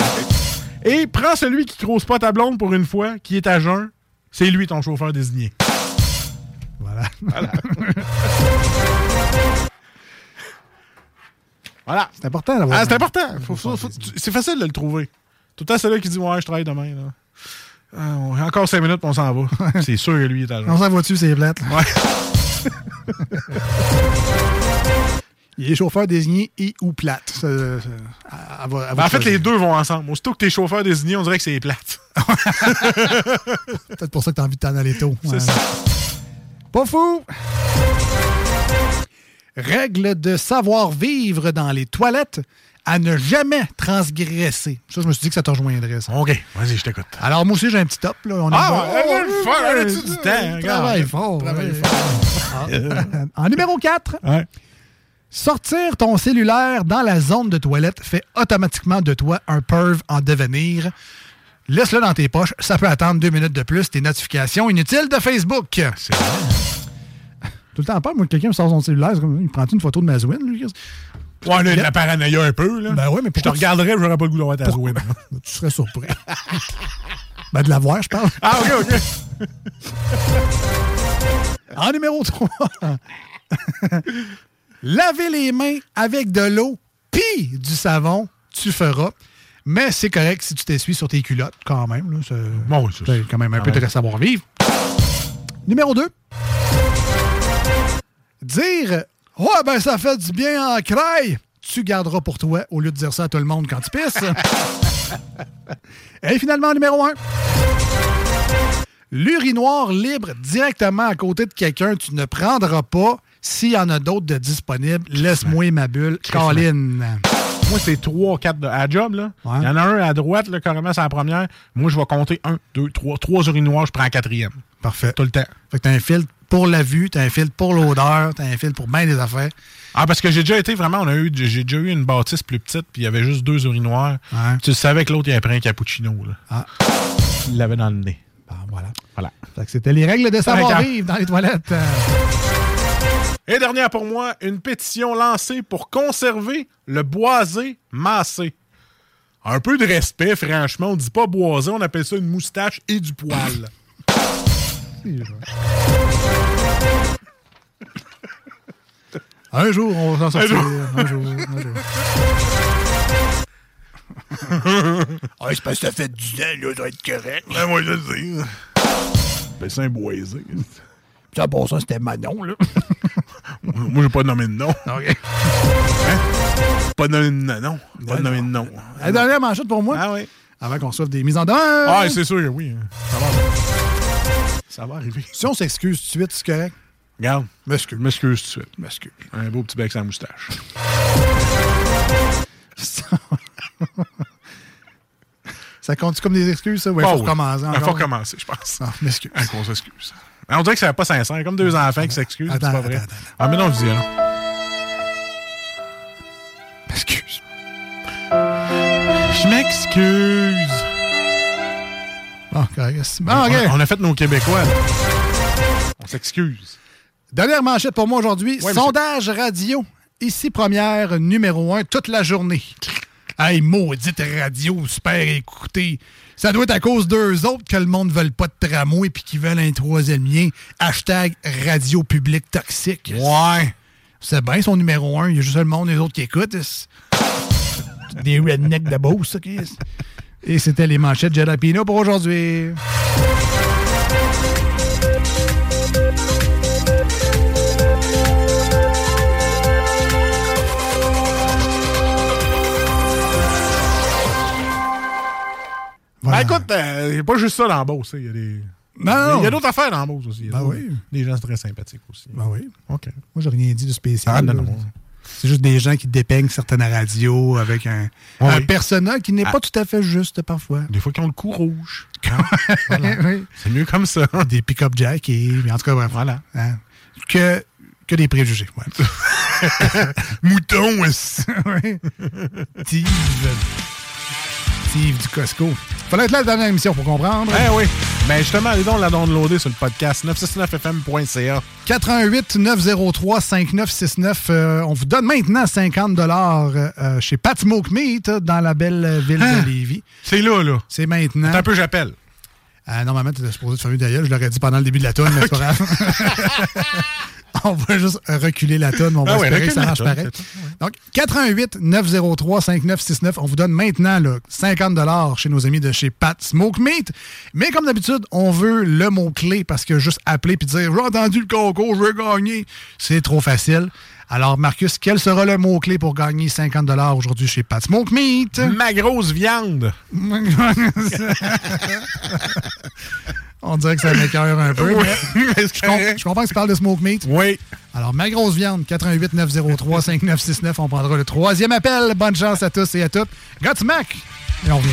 Et prends celui qui croise pas ta blonde pour une fois, qui est à jeun, c'est lui ton chauffeur désigné. Voilà. Voilà. (laughs) voilà. C'est important d'avoir. Ah, c'est important. C'est facile de le trouver. Tout le temps, c'est là qui dit Ouais, je travaille demain. Là. Ah, on- encore 5 minutes, on s'en va. (laughs) c'est sûr que lui est à jeun. On s'en va dessus, c'est plate. Ouais. (laughs) Il est chauffeur désigné et ou plate. Ça, ça, à- à vo- à Ben, en fait, les deux vont ensemble. Aussitôt que t'es chauffeur désigné, on dirait que c'est plate. (laughs) Peut-être pour ça que t'as envie de t'en aller tôt. C'est Ouais. ça. Pas fou! Règle de savoir-vivre dans les toilettes à ne jamais transgresser. Ça, je me suis dit que ça te rejoindrait, ça. OK, vas-y, je t'écoute. Alors, moi aussi, j'ai un petit top. Là. On Ah, est bon. le du temps? Travaille fort. Travaille fort. Ah. En numéro 4, Ouais. sortir ton cellulaire dans la zone de toilette fait automatiquement de toi un perv en devenir. Laisse-le dans tes poches. Ça peut attendre deux minutes de plus. Tes notifications inutiles de Facebook. C'est vrai. Tout le temps pas, moi, quelqu'un me sort son cellulaire, il prend une photo de ma zouine, lui? Ouais, là, de la paranoïa un peu. Là. Ben ouais, mais Je te regarderais, j'aurais pas le goût d'avoir ta zouine. (laughs) Tu serais surpris? (laughs) ben, de la voir, je parle. Ah, OK, OK. (laughs) En numéro 3, laver les mains avec de l'eau puis du savon, tu feras. Mais c'est correct si tu t'essuies sur tes culottes, quand même. Là, c'est Bon, oui, c'est c'est quand même un Quand peu même. de savoir-vivre. Numéro 2. Dire « Ouais, ben ça fait du bien en craille. Tu garderas pour toi au lieu de dire ça à tout le monde quand tu pisses. » Et finalement, numéro 1. L'urinoir libre directement à côté de quelqu'un, tu ne prendras pas. S'il y en a d'autres de disponibles, laisse-moi ma bulle. Colin. Moi, c'est 3 4 de, à job. là. Il y en a un à droite, là, carrément, c'est la première. Moi, je vais compter 1, 2, 3. 3 urinoirs, je prends la quatrième. Parfait. Tout le temps. Fait que t'as un filtre pour la vue, t'as un filtre pour l'odeur, t'as un filtre pour bien des affaires. Ah, parce que j'ai déjà été vraiment, on a eu, j'ai déjà eu une bâtisse plus petite, puis il y avait juste deux urinoirs. Tu savais que l'autre, il avait pris un cappuccino. Là. Ah. Il l'avait dans le nez. voilà. Voilà. Que c'était les règles de savoir-vivre dans les toilettes. Euh, Et dernière pour moi, une pétition lancée pour conserver le boisé massé. Un peu de respect, franchement. On dit pas boisé, on appelle ça une moustache et du poil. Un jour, on va s'en sortir. Un Un jour. Un jour. ah, c'est parce que ça fait 10 ans, là, ça va être correct. Ben, moi, je le sais. Ben, c'est un boisé. Ça, pour ça, c'était Manon, là. Moi, j'ai pas nommé de nom. OK. Hein? Pas nommé de nom. Pas Ben nommé de nom. La dernière manchette pour moi. Ah oui. Avant qu'on soit des mises en demeure. Ah, c'est sûr que oui. Ça va. Ça va arriver. Si on s'excuse tout de suite, c'est correct? Regarde. M'excuse. M'excuse tout de suite. M'excuse. Un beau petit bec sans moustache. Ça compte comme des excuses, ça? Ouais, faut oui. recommencer. Il faut recommencer, je pense. Ah, m'excuse. Ah, qu'on s'excuse. On dirait que ça pas sincère. Comme deux enfants qui s'excusent. C'est Attends, pas vrai. attends, attends. Ah, mais non, je dis là. M'excuse. Je m'excuse. Bon, correct. Bon, OK. On, on a fait nos Québécois. On s'excuse. Dernière manchette pour moi aujourd'hui. Ouais, Sondage radio. Ici, première, numéro un, toute la journée. Hey, maudite radio, super écoutée. Ça doit être à cause d'eux autres que le monde ne veut pas de tramway puis qu'ils veulent un troisième lien. Hashtag radio public toxique. Ouais. C'est bien son numéro un. Il y a juste le monde, les autres qui écoutent. Des rednecks de Beauce, ça. Et c'était les manchettes de Jalapino pour aujourd'hui. Ben, écoute, il n'y a pas juste ça dans la Beauce. Il y a des. Non, Il y a d'autres affaires dans la Beauce aussi. Ben oui. Des gens très sympathiques aussi. Ben oui. OK. Moi, j'ai rien dit de spécial. Ah, non, non. C'est juste des gens qui dépeignent certaines radios avec un, Ouais, un oui. persona qui n'est Ah. pas tout à fait juste parfois. Des fois, qui ont le cou rouge. Hein? (laughs) Voilà. (laughs) Oui. C'est mieux comme ça. (laughs) Des pick-up jack et. En tout cas, bref. Voilà. Hein? Que, que des préjugés. ouais. Mouton. Oui. Du Costco. Fallait être là la dernière émission pour comprendre. Eh oui. Ben justement, allez donc la downloader sur le podcast 969fm.ca. 88 903 5969. Euh, on vous donne maintenant 50 dollars euh, chez Pat Smoke Meat euh, dans la belle euh, ville Hein? de Lévis. C'est là, là. C'est maintenant. Attends un peu, j'appelle. Euh, normalement, tu étais supposé te fermer d'ailleurs. Je l'aurais dit pendant le début de la tonne, mais c'est pas grave. (laughs) on va juste reculer la tonne, mais on va Ah ouais, espérer que ça marche pareil. Donc, 88 903 5969. On vous donne maintenant là, 50 chez nos amis de chez Pat Smoke Meat. Mais comme d'habitude, on veut le mot-clé parce que juste appeler puis dire J'ai entendu le concours, je veux gagner. C'est trop facile. Alors, Marcus, quel sera le mot-clé pour gagner 50 aujourd'hui chez Pat Smoke Meat? Ma grosse viande. (laughs) On dirait que ça m'écœure un peu. Oui. mais je, com- je comprends que tu parles de smoke meat. Oui. Alors, ma grosse viande, 88 903 5969. On prendra le troisième appel. Bonne chance à tous et à toutes. Godsmack! Et on revient.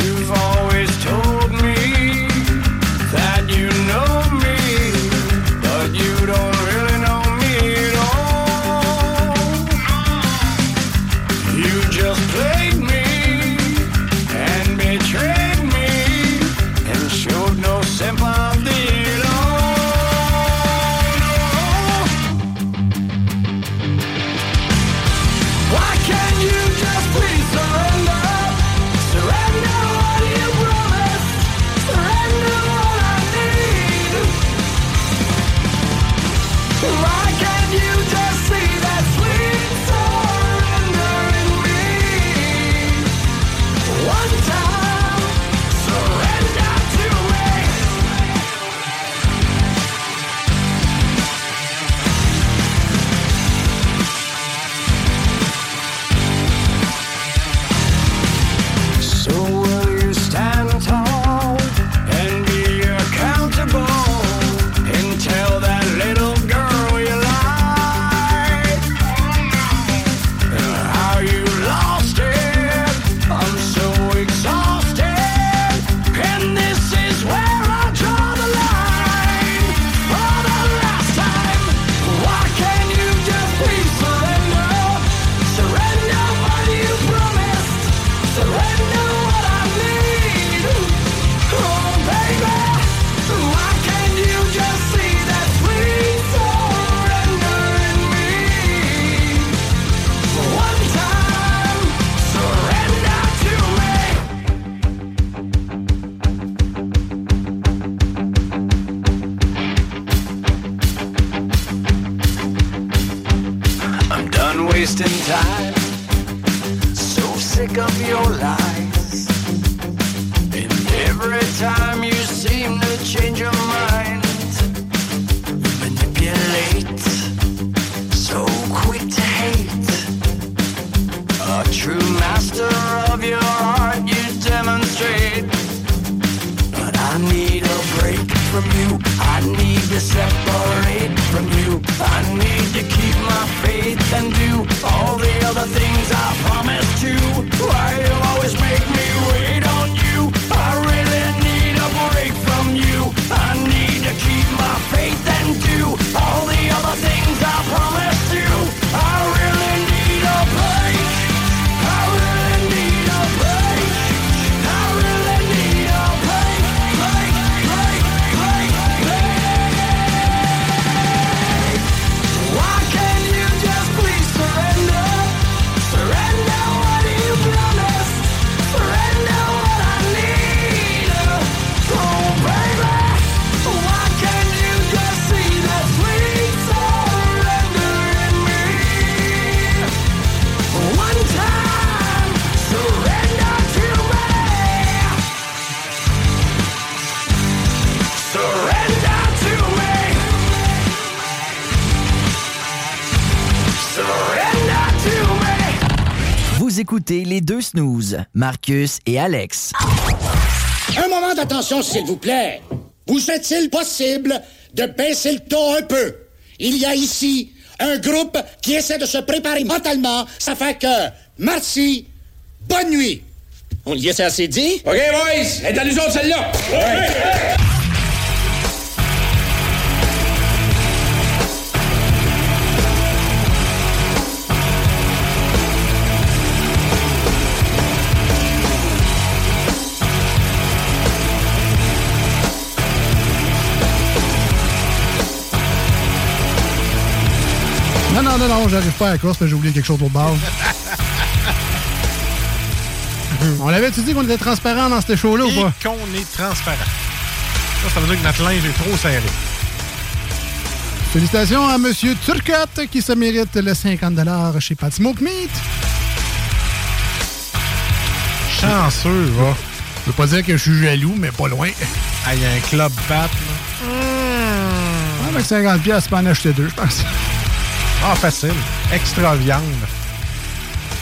You've always told me just played me les deux snooze, Marcus et Alex. Un moment d'attention, s'il vous plaît. Vous est-il possible de baisser le ton un peu? Il y a ici un groupe qui essaie de se préparer mentalement. Ça fait que, merci, bonne nuit. On y est assez dit? OK, boys, est à nous autres, celle-là. Non, non, non, j'arrive pas à la course parce que j'ai oublié quelque chose au bar. (laughs) On l'avait-tu dit qu'on était transparent dans ce show-là ou pas? qu'on est transparent. Ça, ça veut dire que notre linge est trop serré. Félicitations à M. Turcotte qui se mérite le 50 chez Pat Smoke Meat. Chanceux, va. Je veux pas dire que je suis jaloux, mais pas loin. Ah, il y a un club bat, Avec 50 pièces, pas en acheter deux, je pense. Ah, facile. Extra viande.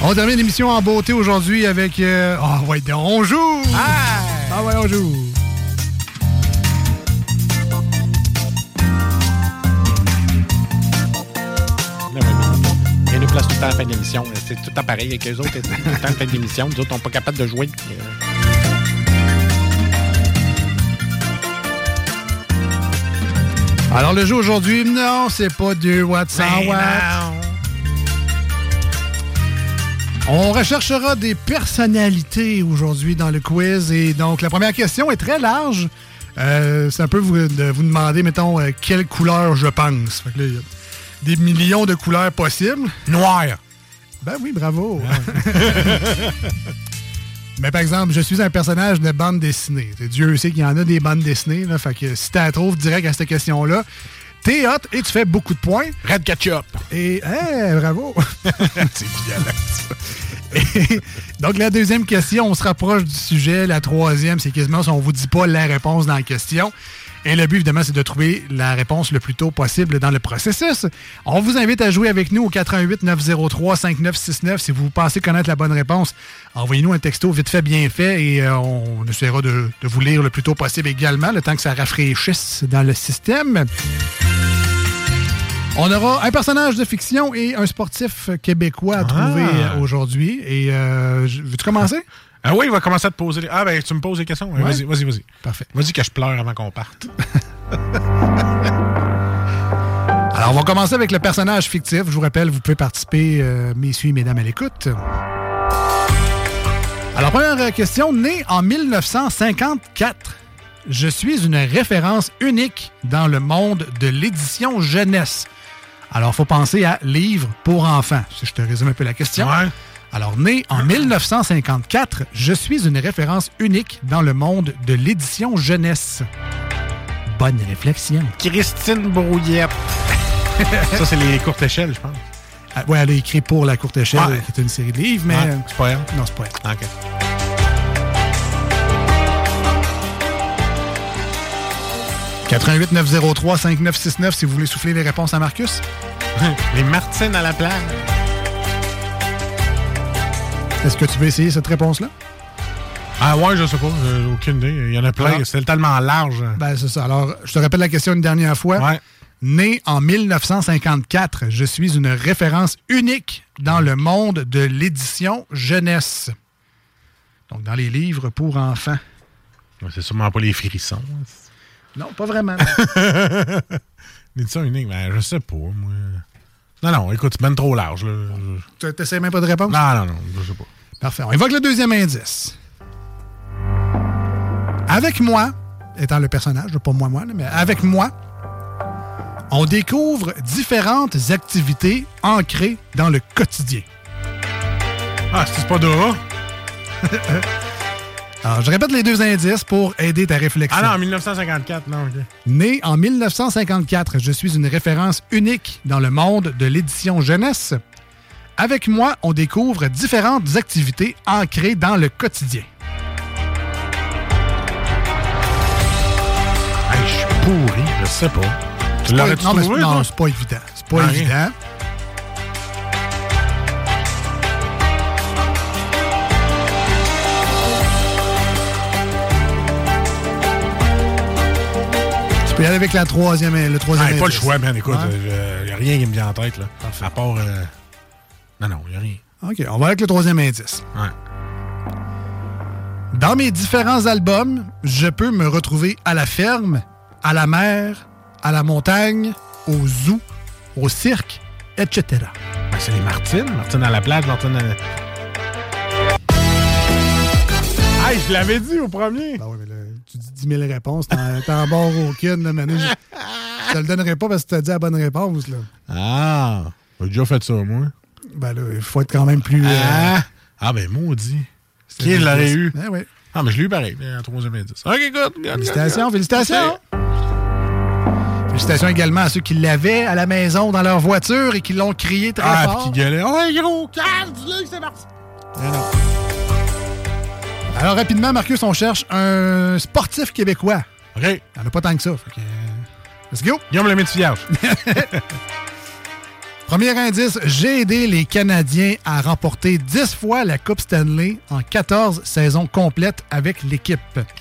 On termine l'émission en beauté aujourd'hui avec... euh, Ah, ouais, donc, on joue! Ah, ouais, on joue! Place tout le temps à la fin de l'émission. C'est tout le temps pareil avec eux autres. Tout le temps à la fin de l'émission. Nous autres, on n'est pas capable de jouer. Alors, le jeu aujourd'hui, non, c'est pas du Watts 100 Ben watts. On recherchera des personnalités aujourd'hui dans le quiz. Et donc, la première question est très large. Euh, c'est un peu vous, de vous demander, mettons, euh, quelle couleur je pense. Fait que là, il y a des millions de couleurs possibles. Noir. Ben oui, bravo. (laughs) (laughs) Mais par exemple, je suis un personnage de bande dessinée. Dieu sait qu'il y en a des bandes dessinées. Là, fait que si tu la trouves direct à cette question-là, t'es hot et tu fais beaucoup de points. Red Ketchup. Et, hey, bravo. (laughs) C'est violent, donc, la deuxième question, on se rapproche du sujet. La troisième, c'est quasiment si on vous dit pas la réponse dans la question. Et le but, évidemment, c'est de trouver la réponse le plus tôt possible dans le processus. On vous invite à jouer avec nous au 88 903 5969 si vous pensez connaître la bonne réponse. Envoyez-nous un texto vite fait, bien fait, et euh, on essaiera de, de vous lire le plus tôt possible également, le temps que ça rafraîchisse dans le système. On aura un personnage de fiction et un sportif québécois à trouver euh, aujourd'hui. Et euh, veux-tu commencer? Ah oui, il va commencer à te poser. Ah, ben, tu me poses des questions. Ouais. Vas-y, vas-y, vas-y. Parfait. Vas-y que je pleure avant qu'on parte. (laughs) Alors, on va commencer avec le personnage fictif. Je vous rappelle, vous pouvez participer, euh, messieurs et mesdames, à l'écoute. Alors, première question, né en 1954. Je suis une référence unique dans le monde de l'édition jeunesse. Alors, faut penser à livres pour enfants, si je te résume un peu la question. Alors, né en 1954, je suis une référence unique dans le monde de l'édition jeunesse. Bonne réflexion. Christine Brouillette. (laughs) Ça, c'est les courtes échelles, je pense. Ah, ouais, elle a écrit pour La Courte Échelle, Ouais. qui est une série de livres, mais. Ouais, c'est pas elle? Non, c'est pas elle. OK. « 88 903 5969 si vous voulez souffler les réponses à Marcus. (laughs) Les Martines à la plage. Est-ce que tu veux essayer cette réponse-là? Ah ouais, je sais pas. J'ai aucune idée. Il y en a plein. C'est tellement large. Ben, c'est ça. Alors, je te répète la question une dernière fois. Né en 1954, je suis une référence unique dans le monde de l'édition jeunesse. Donc, dans les livres pour enfants. C'est sûrement pas les frissons. Non, pas vraiment. (laughs) L'édition unique, ben, je sais pas, moi. Non, non, écoute, c'est ben trop large. Tu n'essaies même pas de réponse? Non, non, non, je sais pas. Parfait. On évoque le deuxième indice. Avec moi, étant le personnage, pas moi, moi, mais avec moi, on découvre différentes activités ancrées dans le quotidien. Ah, c'est pas Dora? (laughs) Alors, je répète les deux indices pour aider ta réflexion. Ah non, 1954, non, OK. Né en 1954, je suis une référence unique dans le monde de l'édition jeunesse. Avec moi, on découvre différentes activités ancrées dans le quotidien. Hey, je suis pourri, je sais pas. Tu c'est- trouvé, non, c'est pas évident. C'est pas Ah, évident. Peux y aller avec la troisième, le troisième Ah, pas le choix, man. Écoute, Ouais. il n'y a rien qui me vient en tête, là. À part. euh, Non, non, il n'y a rien. OK, on va avec le troisième indice. Dans mes différents albums, je peux me retrouver à la ferme, à la mer, à la montagne, au zoo, au cirque, etc. Ben, c'est les Martines. Martine à la plage, Martine à la. Hey, je l'avais dit au premier. Ben oui, mais 10 000 réponses, t'en barres aucune, là. Je te le donnerai pas parce que tu as dit la bonne réponse, là. Ah, j'ai déjà fait ça, moi. Ben là, il faut être quand même plus... euh, Ah, ah ben, maudit. Qui l'aurait eu? Ben oui. Ah, mais je l'ai eu pareil, un troisième indice. OK, good, Félicitations, good, félicitations. Félicitations également à ceux qui l'avaient à la maison dans leur voiture et qui l'ont crié très Ah, fort. puis qui gueulait. Ouais, gros, calme, dis-le que c'est parti. Alors, rapidement, Marcus, on cherche un sportif québécois. OK. Il n'y en a pas tant que ça. fait que, euh, Let's go. Guillaume le métier vierge. (laughs) Premier indice, j'ai aidé les Canadiens à remporter 10 fois la Coupe Stanley en 14 saisons complètes avec l'équipe.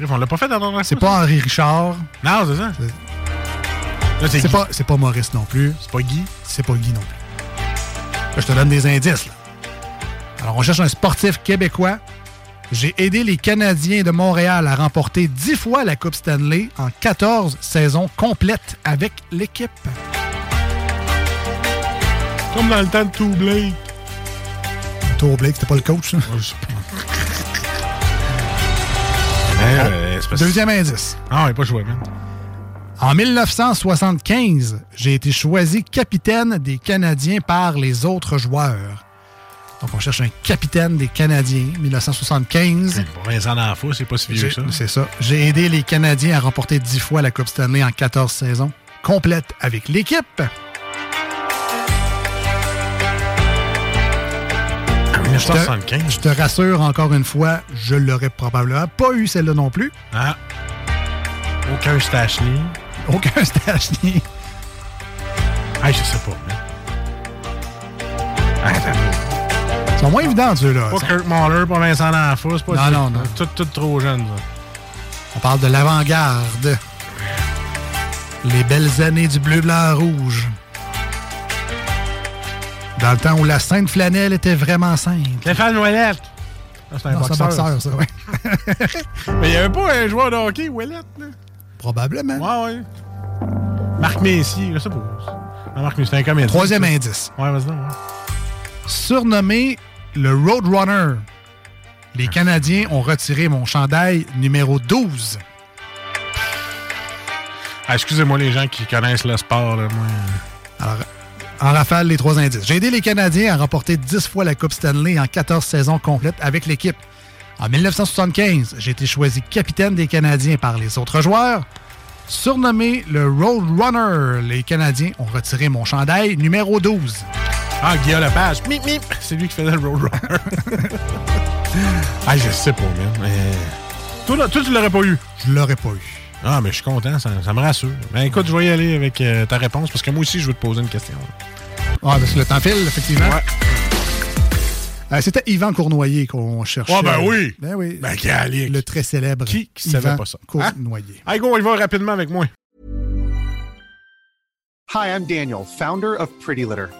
On l'a pas fait dans notre C'est pas Henri Richard. Non, c'est ça. C'est pas, c'est pas Maurice non plus. C'est pas Guy. C'est pas Guy non plus. Là, je te donne des indices. Là. Alors, on cherche un sportif québécois. J'ai aidé les Canadiens de Montréal à remporter 10 fois la Coupe Stanley en 14 saisons complètes avec l'équipe. Comme dans le temps de Two Blake. Tour Blake, c'était pas le coach. Euh, (laughs) c'est parce- Deuxième indice. Ah, ouais, pas joué, man. En 1975, j'ai été choisi capitaine des Canadiens par les autres joueurs. Donc, on cherche un capitaine des Canadiens, 1975. Pour Vincent D'Anfou, c'est pas si vieux ça. C'est ça. J'ai aidé les Canadiens à remporter 10 fois la Coupe Stanley en 14 saisons, complète avec l'équipe. En 1975. Je te rassure encore une fois, je l'aurais probablement pas eu celle-là non plus. Ah. Aucun Stachny. Aucun (laughs) Stachny. Ah, je sais pas. Ah, attends. Ils sont moins évidents, ceux-là. Pas Kurt Mahler, pas Vincent D'Anfou, c'est pas Non, du- non, non. Tout, tout trop jeune, ça. On parle de l'avant-garde. Les belles années du bleu, blanc, rouge. Dans le temps où la sainte flanelle était vraiment simple. Stéphane Ouellette. Ah, c'est un boxeur. un boxeur, ça. (laughs) Mais il n'y avait pas un joueur de hockey, Ouellette, là? Probablement. Ouais, ouais. Marc Messier, je pas. Non, Marc Messier, c'est un comédien. Troisième indice. Ouais, vas-y, ouais. Surnommé le Roadrunner, les Canadiens ont retiré mon chandail numéro 12. Ah, excusez-moi les gens qui connaissent le sport, là, moi. Alors, en rafale, les trois indices. J'ai aidé les Canadiens à remporter 10 fois la Coupe Stanley en 14 saisons complètes avec l'équipe. En 1975, j'ai été choisi capitaine des Canadiens par les autres joueurs. Surnommé le Roadrunner, les Canadiens ont retiré mon chandail numéro 12. Ah, Guillaume Lepage. Mip, mip. C'est lui qui faisait le Roadrunner. (laughs) ah, je sais pas, man. Mais... Toi, là, toi, tu l'aurais pas eu. Je l'aurais pas eu. Ah, mais je suis content, ça, ça me rassure. Mais écoute, je vais y aller avec euh, ta réponse parce que moi aussi, je veux te poser une question. Ah, parce que le temps file, effectivement. Euh, C'était Yvan Cournoyer qu'on cherchait. Ah, ben oui. Ben oui. Ben, Calique. Le très célèbre. Qui, qui Yvan savait pas ça? Cournoyer. Allez, go, il va rapidement avec moi. Hi, I'm Daniel, founder of Pretty Litter.